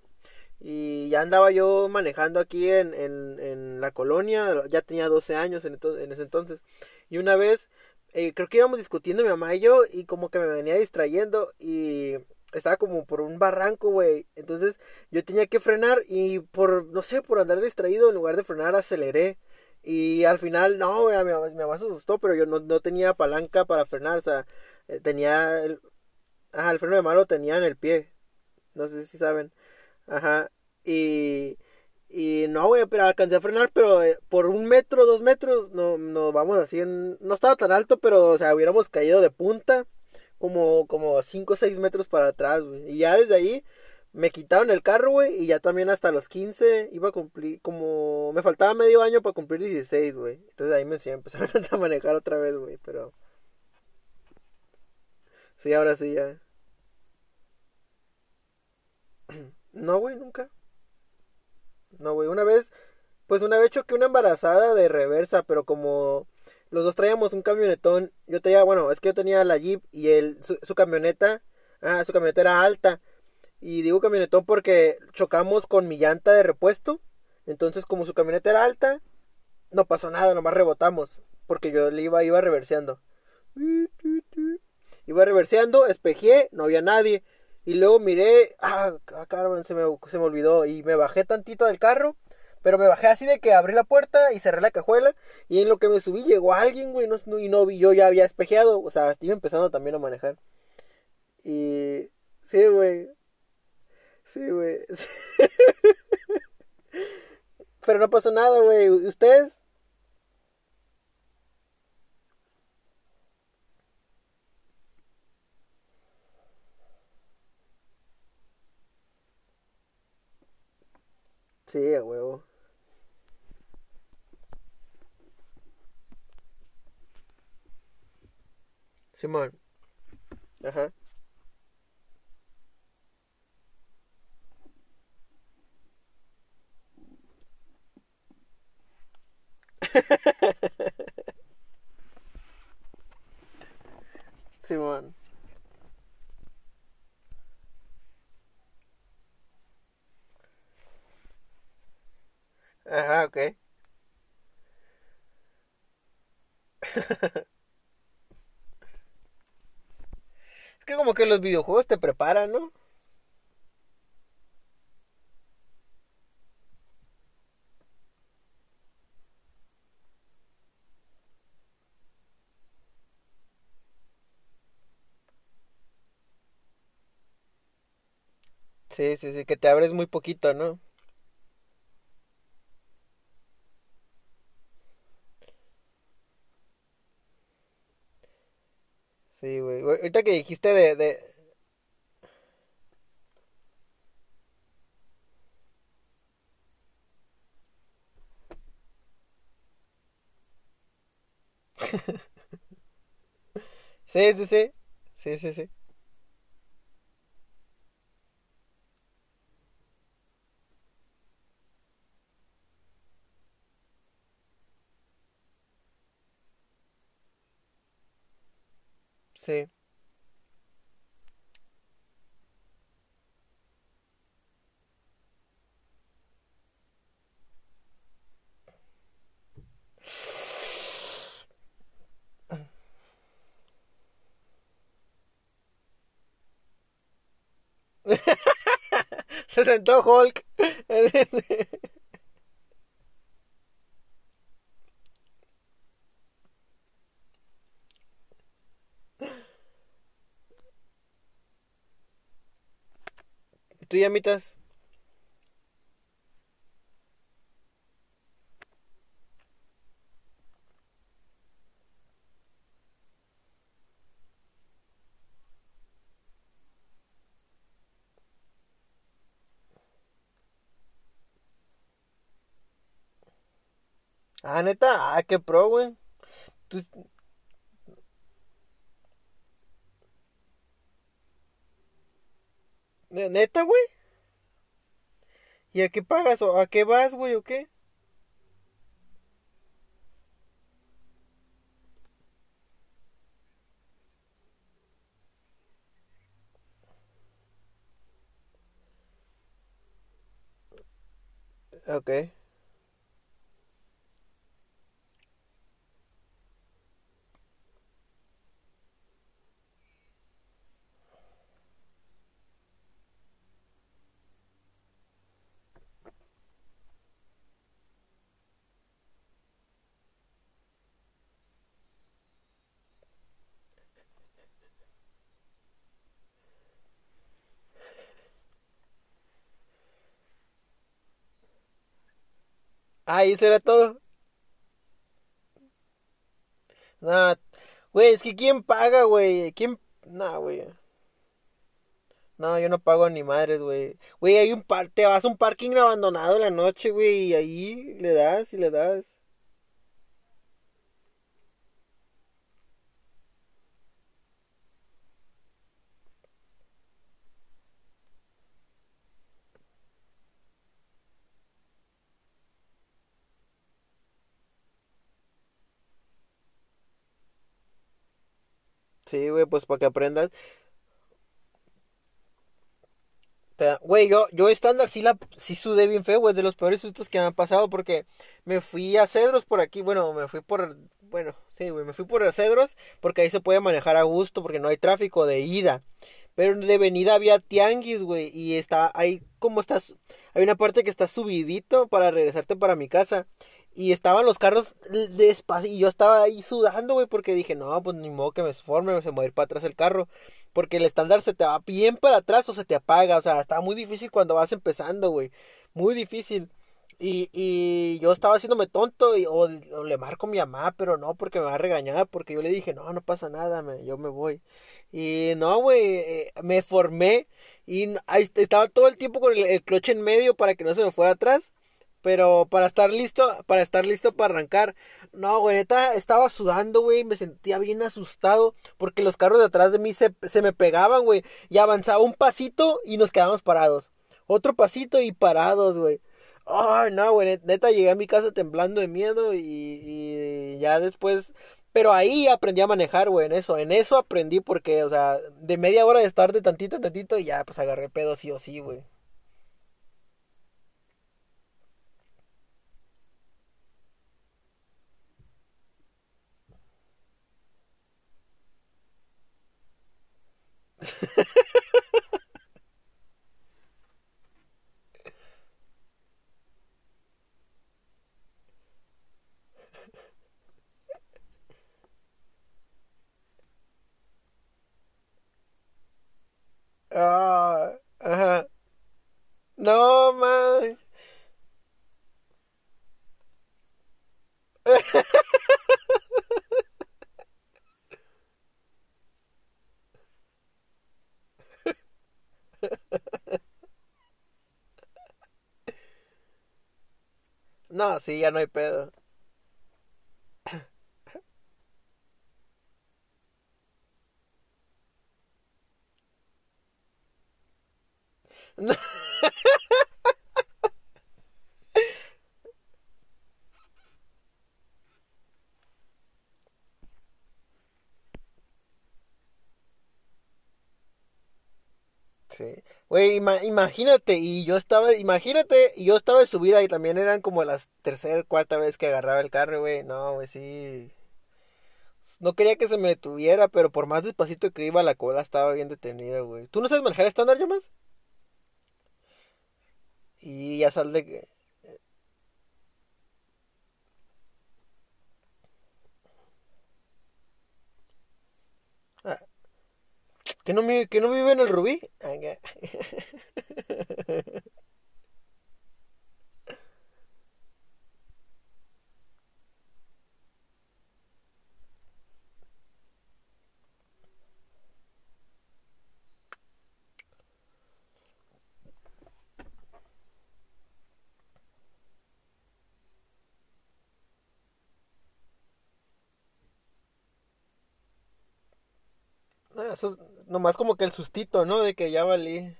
Y ya andaba yo manejando aquí en, en, en la colonia, ya tenía 12 años en, en ese entonces. Y una vez eh, creo que íbamos discutiendo mi mamá y yo y como que me venía distrayendo y estaba como por un barranco, güey. Entonces yo tenía que frenar y por, no sé, por andar distraído, en lugar de frenar, aceleré. Y al final, no, güey, mi, mamá se asustó, pero yo no, no tenía palanca para frenar, o sea, eh, tenía el, ajá, el freno de mano tenía en el pie. No sé si saben. Ajá. Y y no, güey, pero alcancé a frenar, pero eh, por un metro, dos metros, no, no vamos así en... No estaba tan alto, pero, o sea, hubiéramos caído de punta, como, como cinco o seis metros para atrás, güey. Y ya desde ahí me quitaron el carro, güey, y ya también hasta los 15 iba a cumplir, como... Me faltaba medio año para cumplir 16, güey. Entonces ahí me empezaron a manejar otra vez, güey, pero... Sí, ahora sí ya. No, güey, nunca. No, güey, una vez, pues una vez choqué una embarazada de reversa, pero como los dos traíamos un camionetón, yo tenía, bueno, es que yo tenía la Jeep y él, su, camioneta, ah, su camioneta era alta. Y digo camionetón porque chocamos con mi llanta de repuesto. Entonces, como su camioneta era alta, no pasó nada, nomás rebotamos. Porque yo le iba, iba reverseando. Iba reverseando, espejé, no había nadie. Y luego miré, ah, ah se me, se me olvidó. Y me bajé tantito del carro. Pero me bajé así de que abrí la puerta y cerré la cajuela. Y en lo que me subí llegó alguien, güey. No, y no vi, yo ya había espejeado. O sea, estoy empezando también a manejar. Y. Sí, güey. Sí, güey. Pero no pasó nada, güey. ¿Ustedes? Sí, a huevo. Simón. Ajá. Simón. Ajá, ok. que como que los videojuegos te preparan, ¿no? Sí, sí, sí, que te abres muy poquito, ¿no? Sí, güey. Ahorita que dijiste de, de... Sí, sí, sí. Sí, sí, sí. Sí. Se sentó Hulk. tú llamitas? Ah, neta, ah, qué pro, güey. Tú, Neta, güey. ¿Y a qué pagas o a qué vas, güey, o qué? Ok. Ah, ¿y eso era todo? Nah, güey, es que ¿quién paga, güey? ¿Quién? Nah, güey. No, yo no pago ni madres, güey. Güey, hay un par, te vas a un parking abandonado la noche, güey, y ahí le das y le das. Sí, güey, pues para que aprendas. Güey, yo, yo estándar sí la, sí sudé bien feo, güey, de los peores sustos que me han pasado porque me fui a Cedros por aquí, bueno, me fui por, bueno, sí, güey, me fui por Cedros porque ahí se puede manejar a gusto porque no hay tráfico de ida. Pero de venida había tianguis, güey, y está ahí como estás, hay una parte que está subidito para regresarte para mi casa. Y estaban los carros despacio y yo estaba ahí sudando, güey, porque dije, no, pues ni modo que me esforme, se me va a ir para atrás el carro. Porque el estándar se te va bien para atrás o se te apaga. O sea, está muy difícil cuando vas empezando, güey. Muy difícil. Y, y yo estaba haciéndome tonto y, o, le marco a mi mamá, pero no, porque me va a regañar, porque yo le dije, no, no pasa nada, me, yo me voy. Y no, güey, eh, me formé y ahí est- estaba todo el tiempo con el, el cloche en medio para que no se me fuera atrás. Pero para estar listo, para estar listo para arrancar. No, güey, neta, estaba sudando, güey, me sentía bien asustado porque los carros de atrás de mí se, se me pegaban, güey. Y avanzaba un pasito y nos quedamos parados. Otro pasito y parados, güey. Ay, no, güey, net- neta, llegué a mi casa temblando de miedo y, y ya después... Pero ahí aprendí a manejar, güey, en eso. En eso aprendí porque, o sea, de media hora de estar de tantito en tantito ya, pues agarré pedo sí o sí, güey. Ah, ajá. No, man. No, sí, ya no hay pedo. Sí. Güey, ima- imagínate, y yo estaba, imagínate, y yo estaba de subida y también eran como las tercera, cuarta vez que agarraba el carro, güey. No, güey, sí. No quería que se me detuviera, pero por más despacito que iba, la cola estaba bien detenida, güey. ¿Tú no sabes manejar estándar, llamas? Y ya sal de ¿Que no, que no vive en el rubí? Ah, eso, nomás como que el sustito, ¿no? De que ya valí.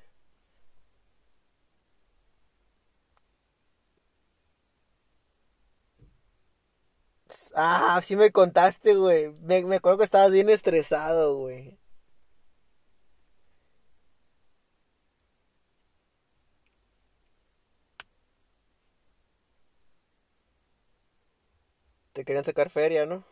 Ah, sí me contaste, güey. Me, me acuerdo que estabas bien estresado, güey. Te querían sacar feria, ¿no?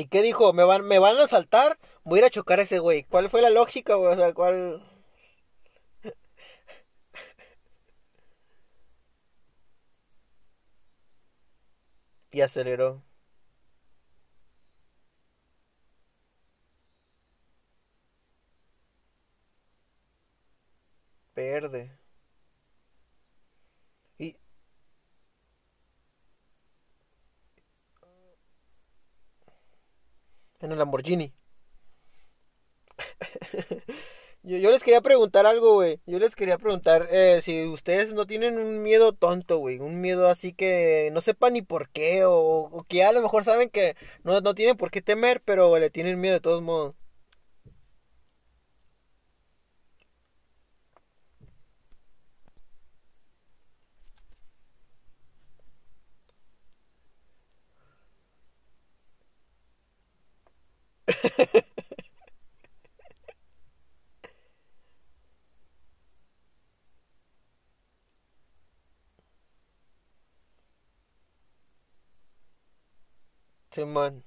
¿Y qué dijo? ¿Me van, me van a asaltar? Voy a ir a chocar a ese güey. ¿Cuál fue la lógica? O sea, ¿cuál...? Y aceleró. Verde. En el Lamborghini. Yo, les quería preguntar algo, güey. Yo les quería preguntar eh, si ustedes no tienen un miedo tonto, güey. Un miedo así que no sepan ni por qué. O, o que a lo mejor saben que no, no tienen por qué temer, pero le tienen miedo de todos modos. Simón.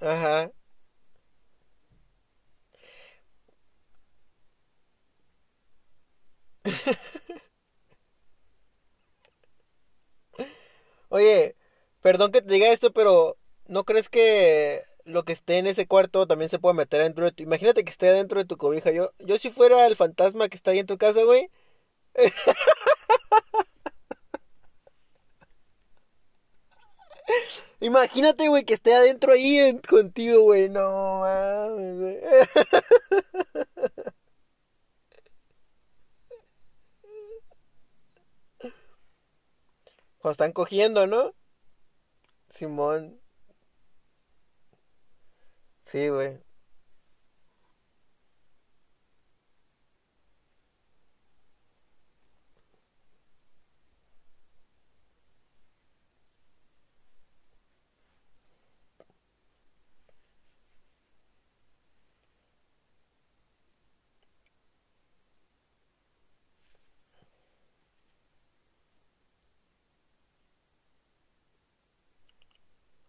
Ajá. Oye, perdón que te diga esto, pero ¿no crees que lo que esté en ese cuarto también se puede meter dentro de tu... Imagínate que esté dentro de tu cobija. Yo, yo si fuera el fantasma que está ahí en tu casa, güey. Imagínate, güey, que esté adentro ahí contigo, güey. No mames, güey. Están cogiendo, ¿no? Simón. Sí, güey.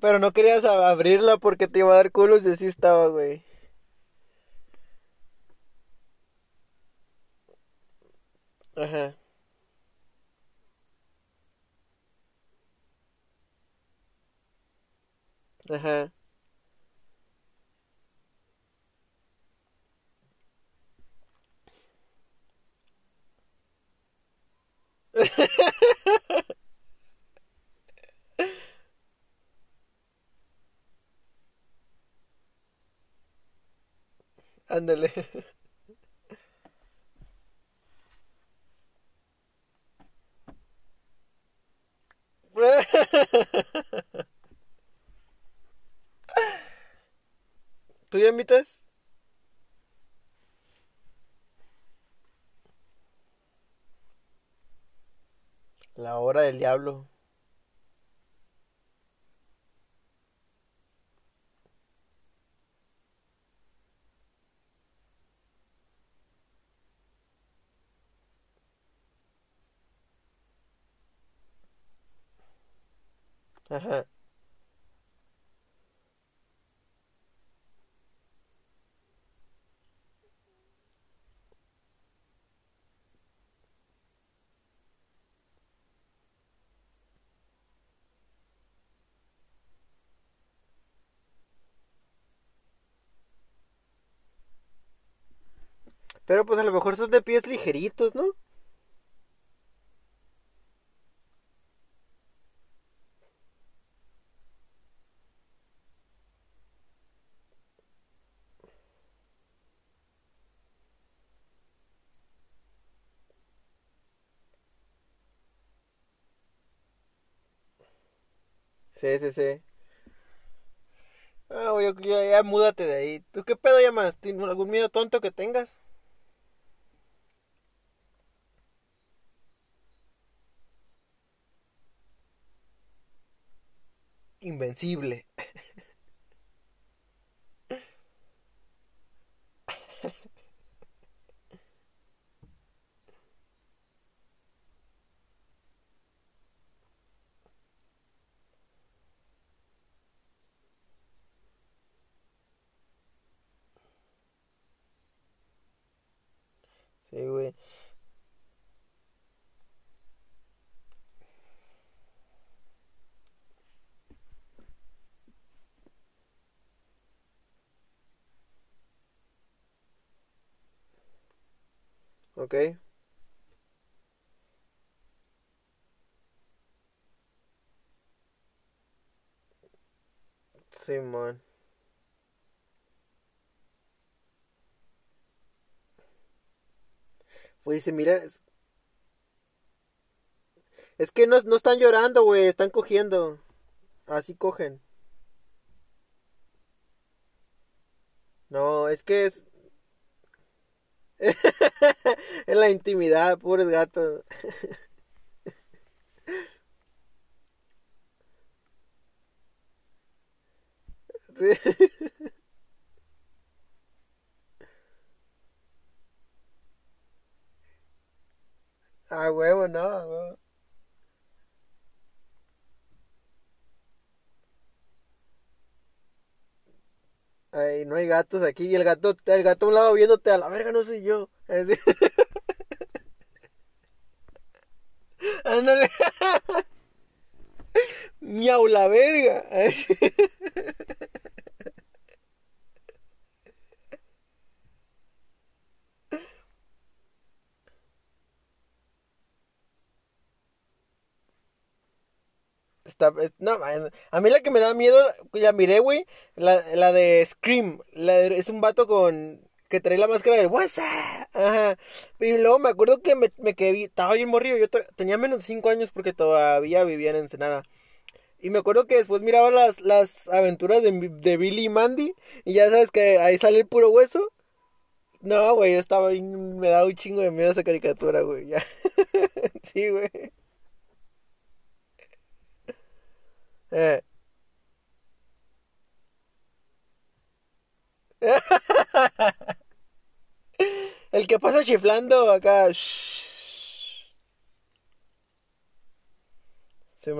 Pero no querías abrirla porque te iba a dar culos y así estaba, güey. Ajá. Ajá. Ándale. ¿Tú ya invitas? La hora del diablo. Ajá. Pero pues a lo mejor son de pies ligeritos, ¿no? Sí, sí, sí. Ah, güey, ya, ya múdate de ahí. ¿Tú qué pedo llamas? ¿Tienes algún miedo tonto que tengas? Invencible. Sí, güey. Ok. Simón. Pues dice, mira, es, es que no, no están llorando, güey, están cogiendo. Así cogen. No, es que es en la intimidad, pobres gatos. Sí. A huevo, no, a huevo. Ay, no hay gatos aquí y el gato, el gato a un lado viéndote a la verga, no soy yo. Así. Ándale. Miau la verga. Así. No, a mí la que me da miedo, ya miré, güey, la, la de Scream, la de- es un vato con, que trae la máscara del WhatsApp, ajá, y luego me acuerdo que me, quedé, estaba bien morrido, yo tenía menos de 5 años porque todavía vivía en Ensenada, y me acuerdo que después miraba las, las aventuras de, de Billy y Mandy, y ya sabes que ahí sale el puro hueso, no, güey, yo estaba bien, me daba un chingo de miedo esa caricatura, güey, ya, sí, güey, eh. El que pasa chiflando acá. shhh. Sí.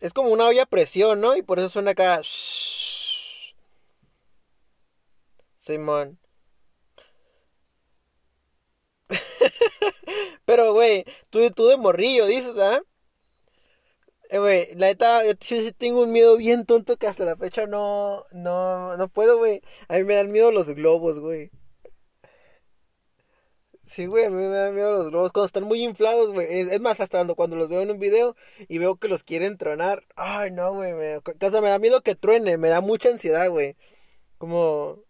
Es como una olla presión, ¿no? Y por eso suena acá. shhh. Sí, man. Pero, güey, tú, tú de morrillo, dices, ¿ah? Eh, güey, la neta, yo sí, tengo un miedo bien tonto que hasta la fecha no, no, no puedo, güey. A mí me dan miedo los globos, güey. Sí, güey, a mí me dan miedo los globos cuando están muy inflados, güey. Es, más, hasta cuando, los veo en un video y veo que los quieren tronar. Ay, no, güey. Me, me da miedo que truene, me da mucha ansiedad, güey. Como,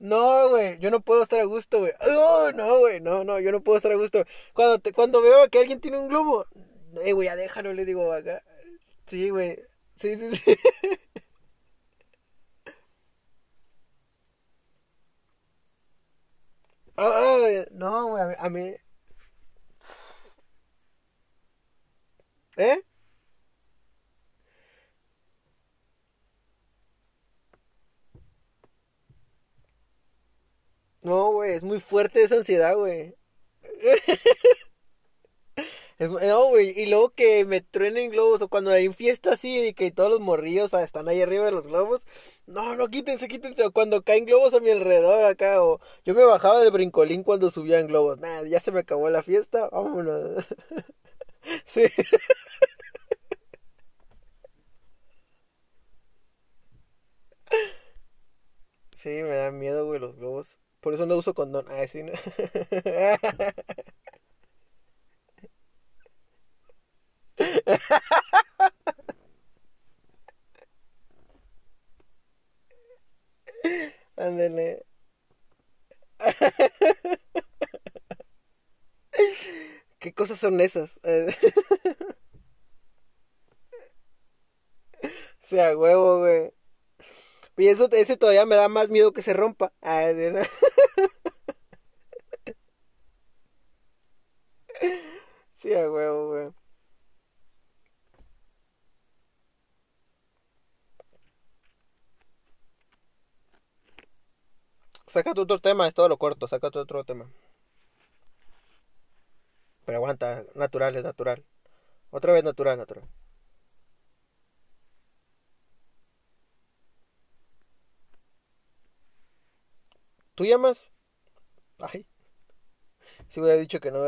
no, güey, yo no puedo estar a gusto, güey. Oh, no, güey, no, no, yo no puedo estar a gusto. Cuando, te, cuando veo que alguien tiene un globo, eh, güey, ya déjalo, le digo acá. Sí, güey. Sí, sí, sí. Ay, no, güey, a mí- ¿eh? No, güey, es muy fuerte esa ansiedad, güey. No, güey, y luego que me truenen globos, o cuando hay fiesta así y que todos los morrillos ah, están ahí arriba de los globos, no, no, quítense, quítense, o cuando caen globos a mi alrededor acá, o yo me bajaba del brincolín cuando subían globos, nada, ya se me acabó la fiesta, vámonos. sí. Sí, me da miedo, güey, los globos. Por eso no uso condón. Ah, sí, ¿no? Ándale. ¿Qué cosas son esas? sea, huevo, güey. Y eso, ese todavía me da más miedo que se rompa. Ah, ¿sí, no? sí, a huevo, güey. Sácate otro tema, es todo lo corto, sácate otro tema. Pero aguanta, natural es natural. Otra vez natural, natural. ¿Tú llamas? Ay. Si hubiera dicho que no.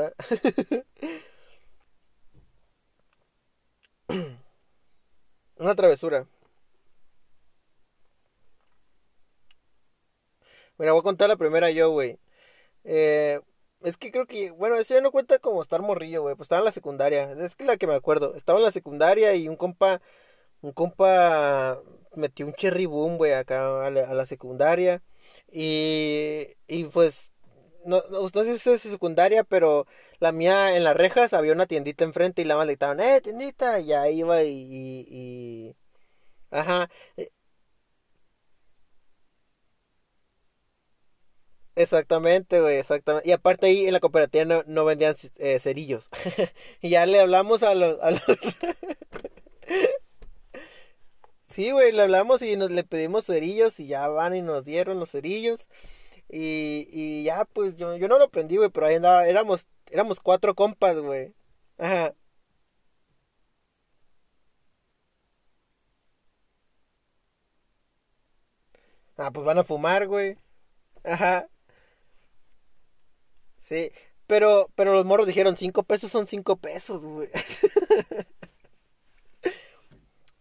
Una travesura. Mira, voy a contar la primera yo, güey. Eh, es que creo que, bueno, eso ya no cuenta como estar morrillo, güey. Pues estaba en la secundaria. Es que la que me acuerdo. Estaba en la secundaria y un compa, un compa metió un cherry boom, güey, acá a la secundaria. Y, y pues, no, no, sé si es secundaria, pero la mía en las rejas había una tiendita enfrente y la más le ¡eh, tiendita! Y ahí iba y, y, Ajá, e- exactamente, güey, exactamente. Y aparte ahí en la cooperativa no, no vendían eh, cerillos. Y ya le hablamos a los... Sí, güey, le hablamos y nos le pedimos cerillos y ya van y nos dieron los cerillos. Y, y ya, pues yo, yo no lo prendí, güey, pero ahí andaba, éramos, éramos cuatro compas, güey. Ajá. Ah, pues van a fumar, güey. Ajá. Sí. Pero, pero los morros dijeron, cinco pesos son cinco pesos, güey.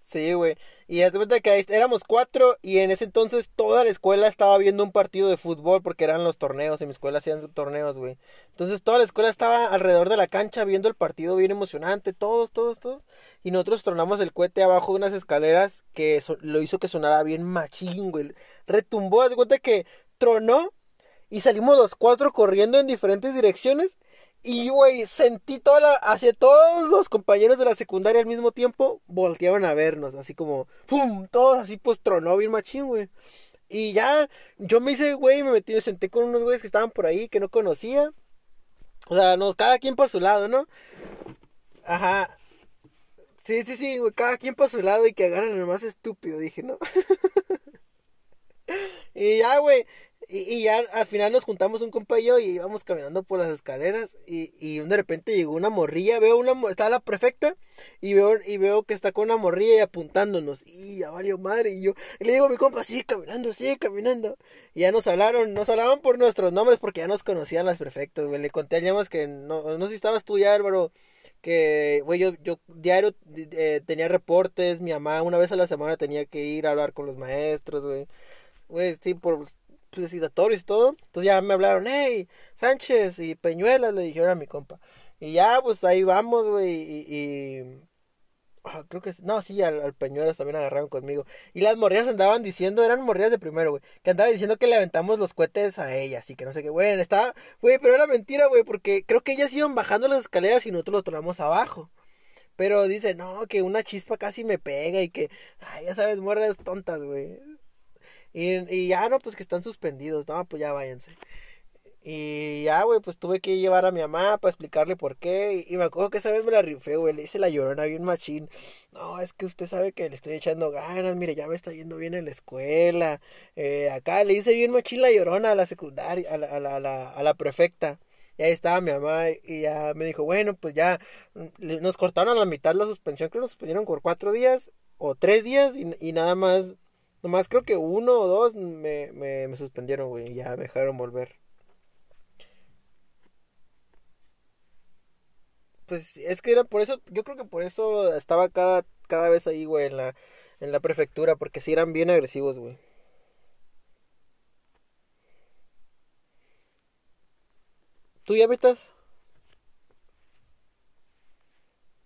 Sí, güey. Y de cuenta que éramos cuatro y en ese entonces toda la escuela estaba viendo un partido de fútbol porque eran los torneos, en mi escuela hacían torneos, güey. Entonces toda la escuela estaba alrededor de la cancha viendo el partido bien emocionante, todos, todos, todos. Y nosotros tronamos el cohete abajo de unas escaleras que lo hizo que sonara bien machín, güey. Retumbó, haz cuenta que tronó y salimos los cuatro corriendo en diferentes direcciones. Y, güey, sentí toda la... Hacia todos los compañeros de la secundaria al mismo tiempo volteaban a vernos, así como... ¡Pum! Todos así, pues, tronó bien machín, güey. Y ya, yo me hice, güey, me metí, me senté con unos güeyes que estaban por ahí, que no conocía. O sea, nos, cada quien por su lado, ¿no? Ajá. Sí, sí, sí, güey, cada quien por su lado y que agarran el más estúpido, dije, ¿no? Y ya, güey. Y, y ya al final nos juntamos un compa y yo y íbamos caminando por las escaleras y, y de repente llegó una morrilla, veo una, estaba la prefecta y veo, y veo que está con una morrilla y apuntándonos y ya valió madre y yo le digo a mi compa, sigue caminando, sigue caminando y ya nos hablaron, nos hablaban por nuestros nombres porque ya nos conocían las prefectas, güey, le conté a Llamas que no, no sé si estabas tú ya Álvaro, que, güey, yo, yo diario eh, tenía reportes, mi mamá una vez a la semana tenía que ir a hablar con los maestros, güey. Güey, sí, por pues, y todo. Entonces ya me hablaron, hey, Sánchez y Peñuelas, le dijeron a mi compa. Y ya, pues ahí vamos, güey. Y, y- ah, creo que, no, sí, al, al Peñuelas también agarraron conmigo. Y las morrillas andaban diciendo, eran morrillas de primero, güey. Que andaban diciendo que le aventamos los cohetes a ellas y que no sé qué. Güey, estaba, güey, pero era mentira, güey, porque creo que ellas iban bajando las escaleras y nosotros los tornamos abajo. Pero dice, no, que una chispa casi me pega y que, ay, ya sabes, morras tontas, güey. Y, y ya no, pues que están suspendidos, no, pues ya váyanse. Y ya, güey, pues tuve que llevar a mi mamá para explicarle por qué. Y, me acuerdo que esa vez me la rifé, güey, le hice la llorona bien machín. No, es que usted sabe que le estoy echando ganas, mire, ya me está yendo bien en la escuela. Eh, acá le hice bien machín la llorona a la secundaria, a la, a la, a la, a la prefecta. Y ahí estaba mi mamá y ya me dijo, bueno, pues ya nos cortaron a la mitad la suspensión, creo que nos suspendieron por cuatro días o tres días y, y nada más, nomás creo que uno o dos me, me, me suspendieron, güey, ya me dejaron volver. Pues es que era por eso, yo creo que por eso estaba cada, cada vez ahí, güey, en la, en la prefectura, porque sí eran bien agresivos, güey. ¿Tú ya metas?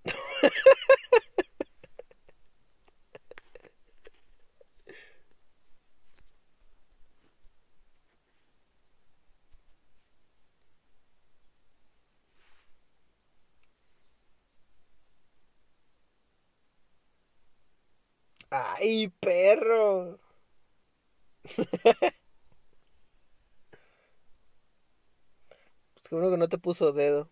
¡Ay, perro! Seguro que no te puso dedo.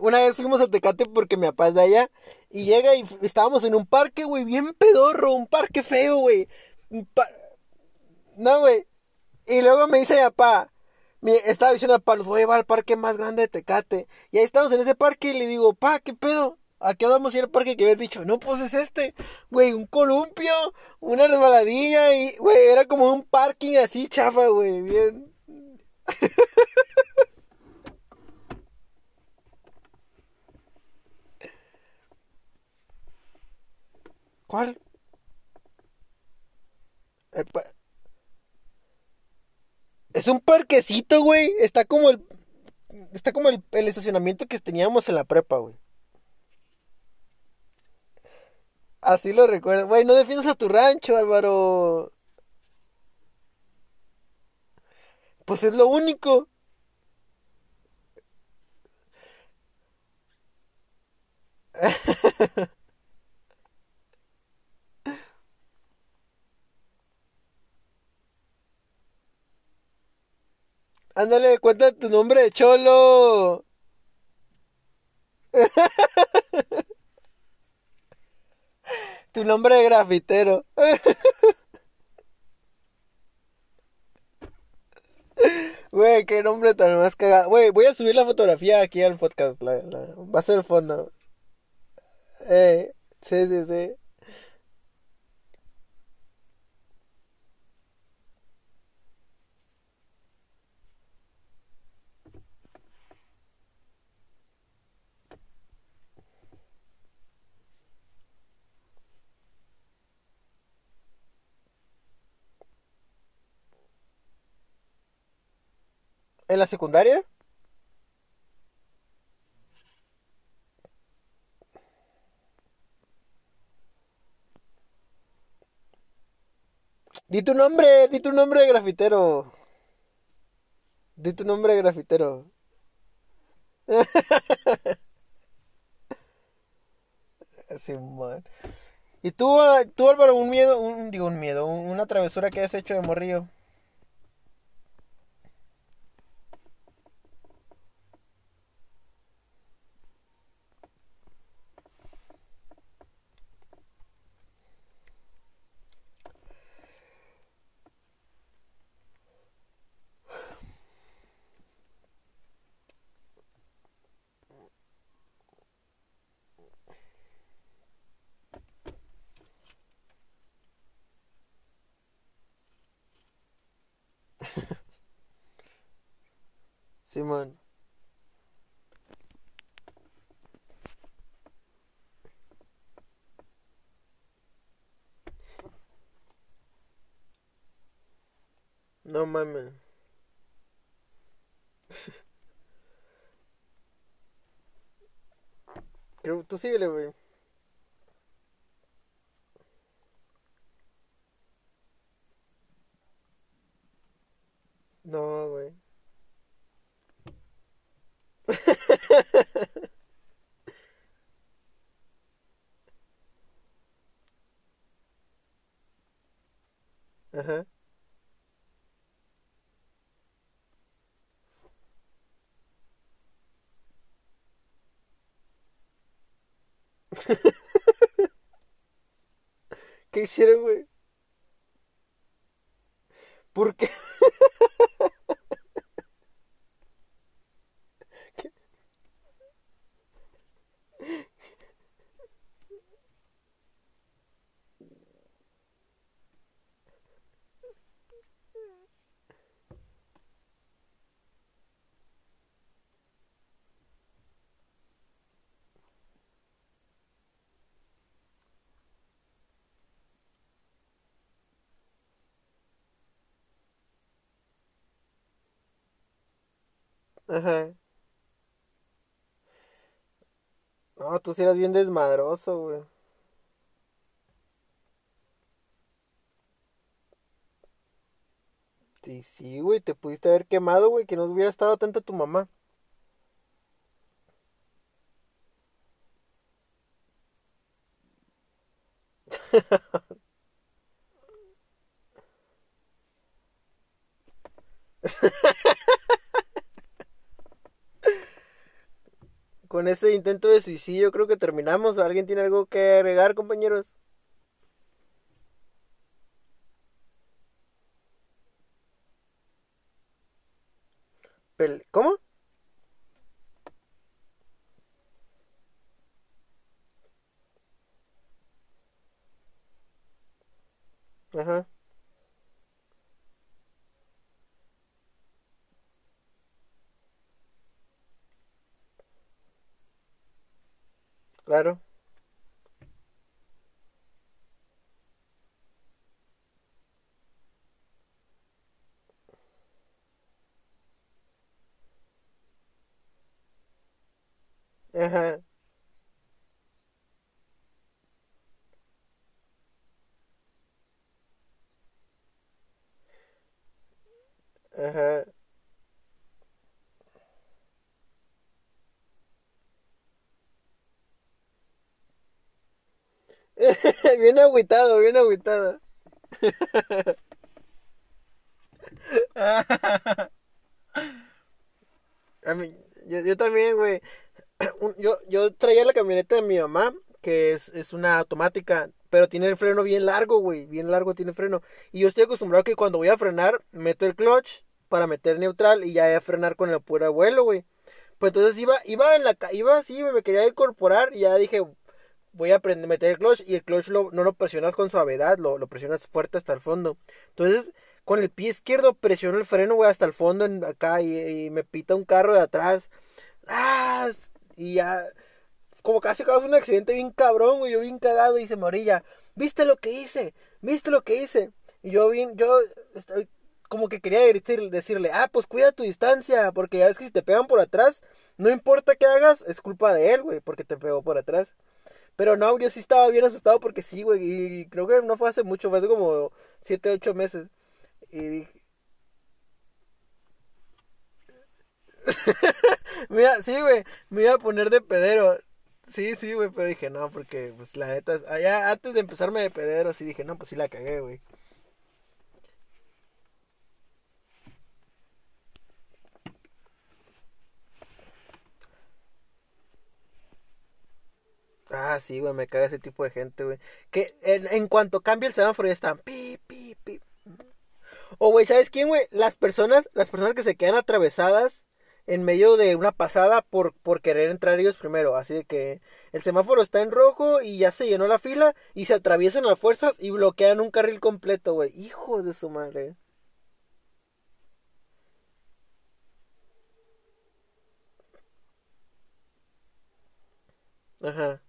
Una vez fuimos a Tecate porque mi papá es de allá. Y llega y estábamos en un parque, güey, bien pedorro, un parque feo, güey. No, güey. Y luego me dice papá, estaba diciendo, papá, los voy a al parque más grande de Tecate. Y ahí estamos en ese parque y le digo, pa, ¿qué pedo? ¿A qué vamos a ir al parque que habías dicho? No, pues es este, güey, un columpio, una resbaladilla y, güey, era como un parking así chafa, güey, bien. ¿Cuál? Es un parquecito, güey. Está como el. Está como el, el estacionamiento que teníamos en la prepa, güey. Así lo recuerdo. Güey, no defiendas a tu rancho, Álvaro. Pues es lo único. Ándale, cuenta tu nombre cholo. tu nombre de grafitero. Güey, qué nombre tan más cagado. Güey, voy a subir la fotografía aquí al podcast. Va a ser el fondo. Eh, sí, sí, sí. ¿En la secundaria? Di tu nombre, di tu nombre de grafitero. Di tu nombre de grafitero. Simón. ¿Y tú, ah, tú Álvaro, un miedo, un, digo un miedo, una travesura que has hecho de morrillo? Mames. Creo, tú síguele, güey. No, güey. Ajá. ¿Qué hicieron, güey? ¿Por qué? ¿Qué? Ajá. No, tú sí eras bien desmadroso, güey. Sí, sí, güey, te pudiste haber quemado, güey, que no hubiera estado atenta tu mamá. Con ese intento de suicidio creo que terminamos. ¿Alguien tiene algo que agregar, compañeros? ¿Cómo? Ajá, claro. Ajá, ajá. Bien agüitado, bien agüitado. A mí, yo, yo también, güey. yo, yo traía la camioneta de mi mamá, que es, es una automática, pero tiene el freno bien largo, güey, bien largo tiene el freno. Y yo estoy acostumbrado que cuando voy a frenar, meto el clutch para meter neutral y ya a frenar con el puro vuelo, güey. Pues entonces iba, iba en la, iba así, me quería incorporar y ya dije, voy a meter el clutch y el clutch lo- no lo presionas con suavidad, lo, presionas fuerte hasta el fondo. Entonces, con el pie izquierdo presiono el freno, güey, hasta el fondo acá y, me pita un carro de atrás. ¡Ah! Y ya, como casi causa un accidente bien cabrón, güey, yo bien cagado y dice Morilla, ¿viste lo que hice? ¿Viste lo que hice? Y yo bien, yo estoy como que quería decir- decirle, ah, pues cuida tu distancia, porque ya ves que si te pegan por atrás, no importa qué hagas, es culpa de él, güey, porque te pegó por atrás. Pero no, yo sí estaba bien asustado porque sí, güey, y creo que no fue hace mucho, fue hace como 7, 8 meses. Y dije, mira, sí, güey, me iba a poner de pedero. Sí, sí, güey, pero dije, no, porque, pues, la neta, allá, antes de empezarme de pedero, sí dije, no, pues sí la cagué, güey. Ah, sí, güey, me caga ese tipo de gente, güey. Que en, en, cuanto cambia el semáforo ya están pi, pi, pi. O, güey, ¿sabes quién, güey? Las personas, las personas que se quedan atravesadas en medio de una pasada por, por querer entrar ellos primero. Así de que el semáforo está en rojo y ya se llenó la fila y se atraviesan las fuerzas y bloquean un carril completo, güey. Hijo de su madre. Ajá.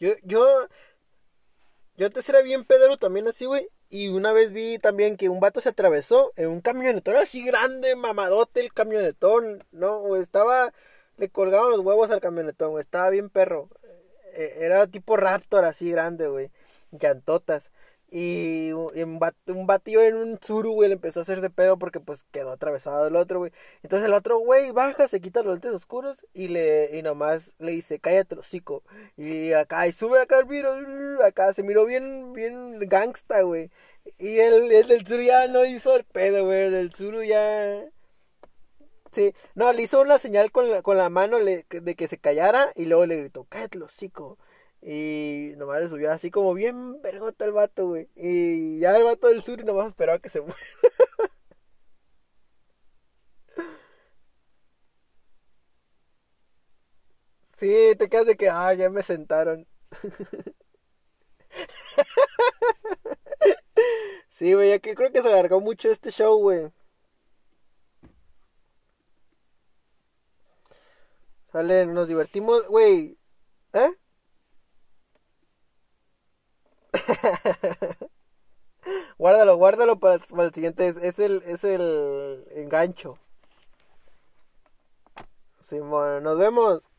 Yo, yo, yo antes era bien pedero también así, güey. Y una vez vi también que un vato se atravesó en un camionetón así grande, mamadote el camionetón, ¿no? O estaba, le colgaban los huevos al camionetón, güey. Estaba bien perro. Eh, Era tipo Raptor así grande, güey. Cantotas. Y un, un batido en un suru, güey, le empezó a hacer de pedo porque pues quedó atravesado el otro, güey. Entonces el otro, güey, baja, se quita los lentes oscuros y le y nomás le dice, cállate hocico. Y acá, y sube acá el miro, acá se miró bien, bien gangsta, güey. Y el, el del suru ya no hizo el pedo, güey. El del suru ya... Sí, no, le hizo una señal con la, con la mano de que se callara y luego le gritó, cállate hocico. Y nomás le subió así como bien vergota el vato, güey. Y ya el vato del sur nomás esperaba que se muera. Sí, te quedas de que, ah, ya me sentaron. Sí, güey, ya que creo que se alargó mucho este show, güey. Sale, nos divertimos, güey. ¿Eh? Guárdalo, guárdalo para, el siguiente. Es, es el, es el engancho. Simón, nos vemos.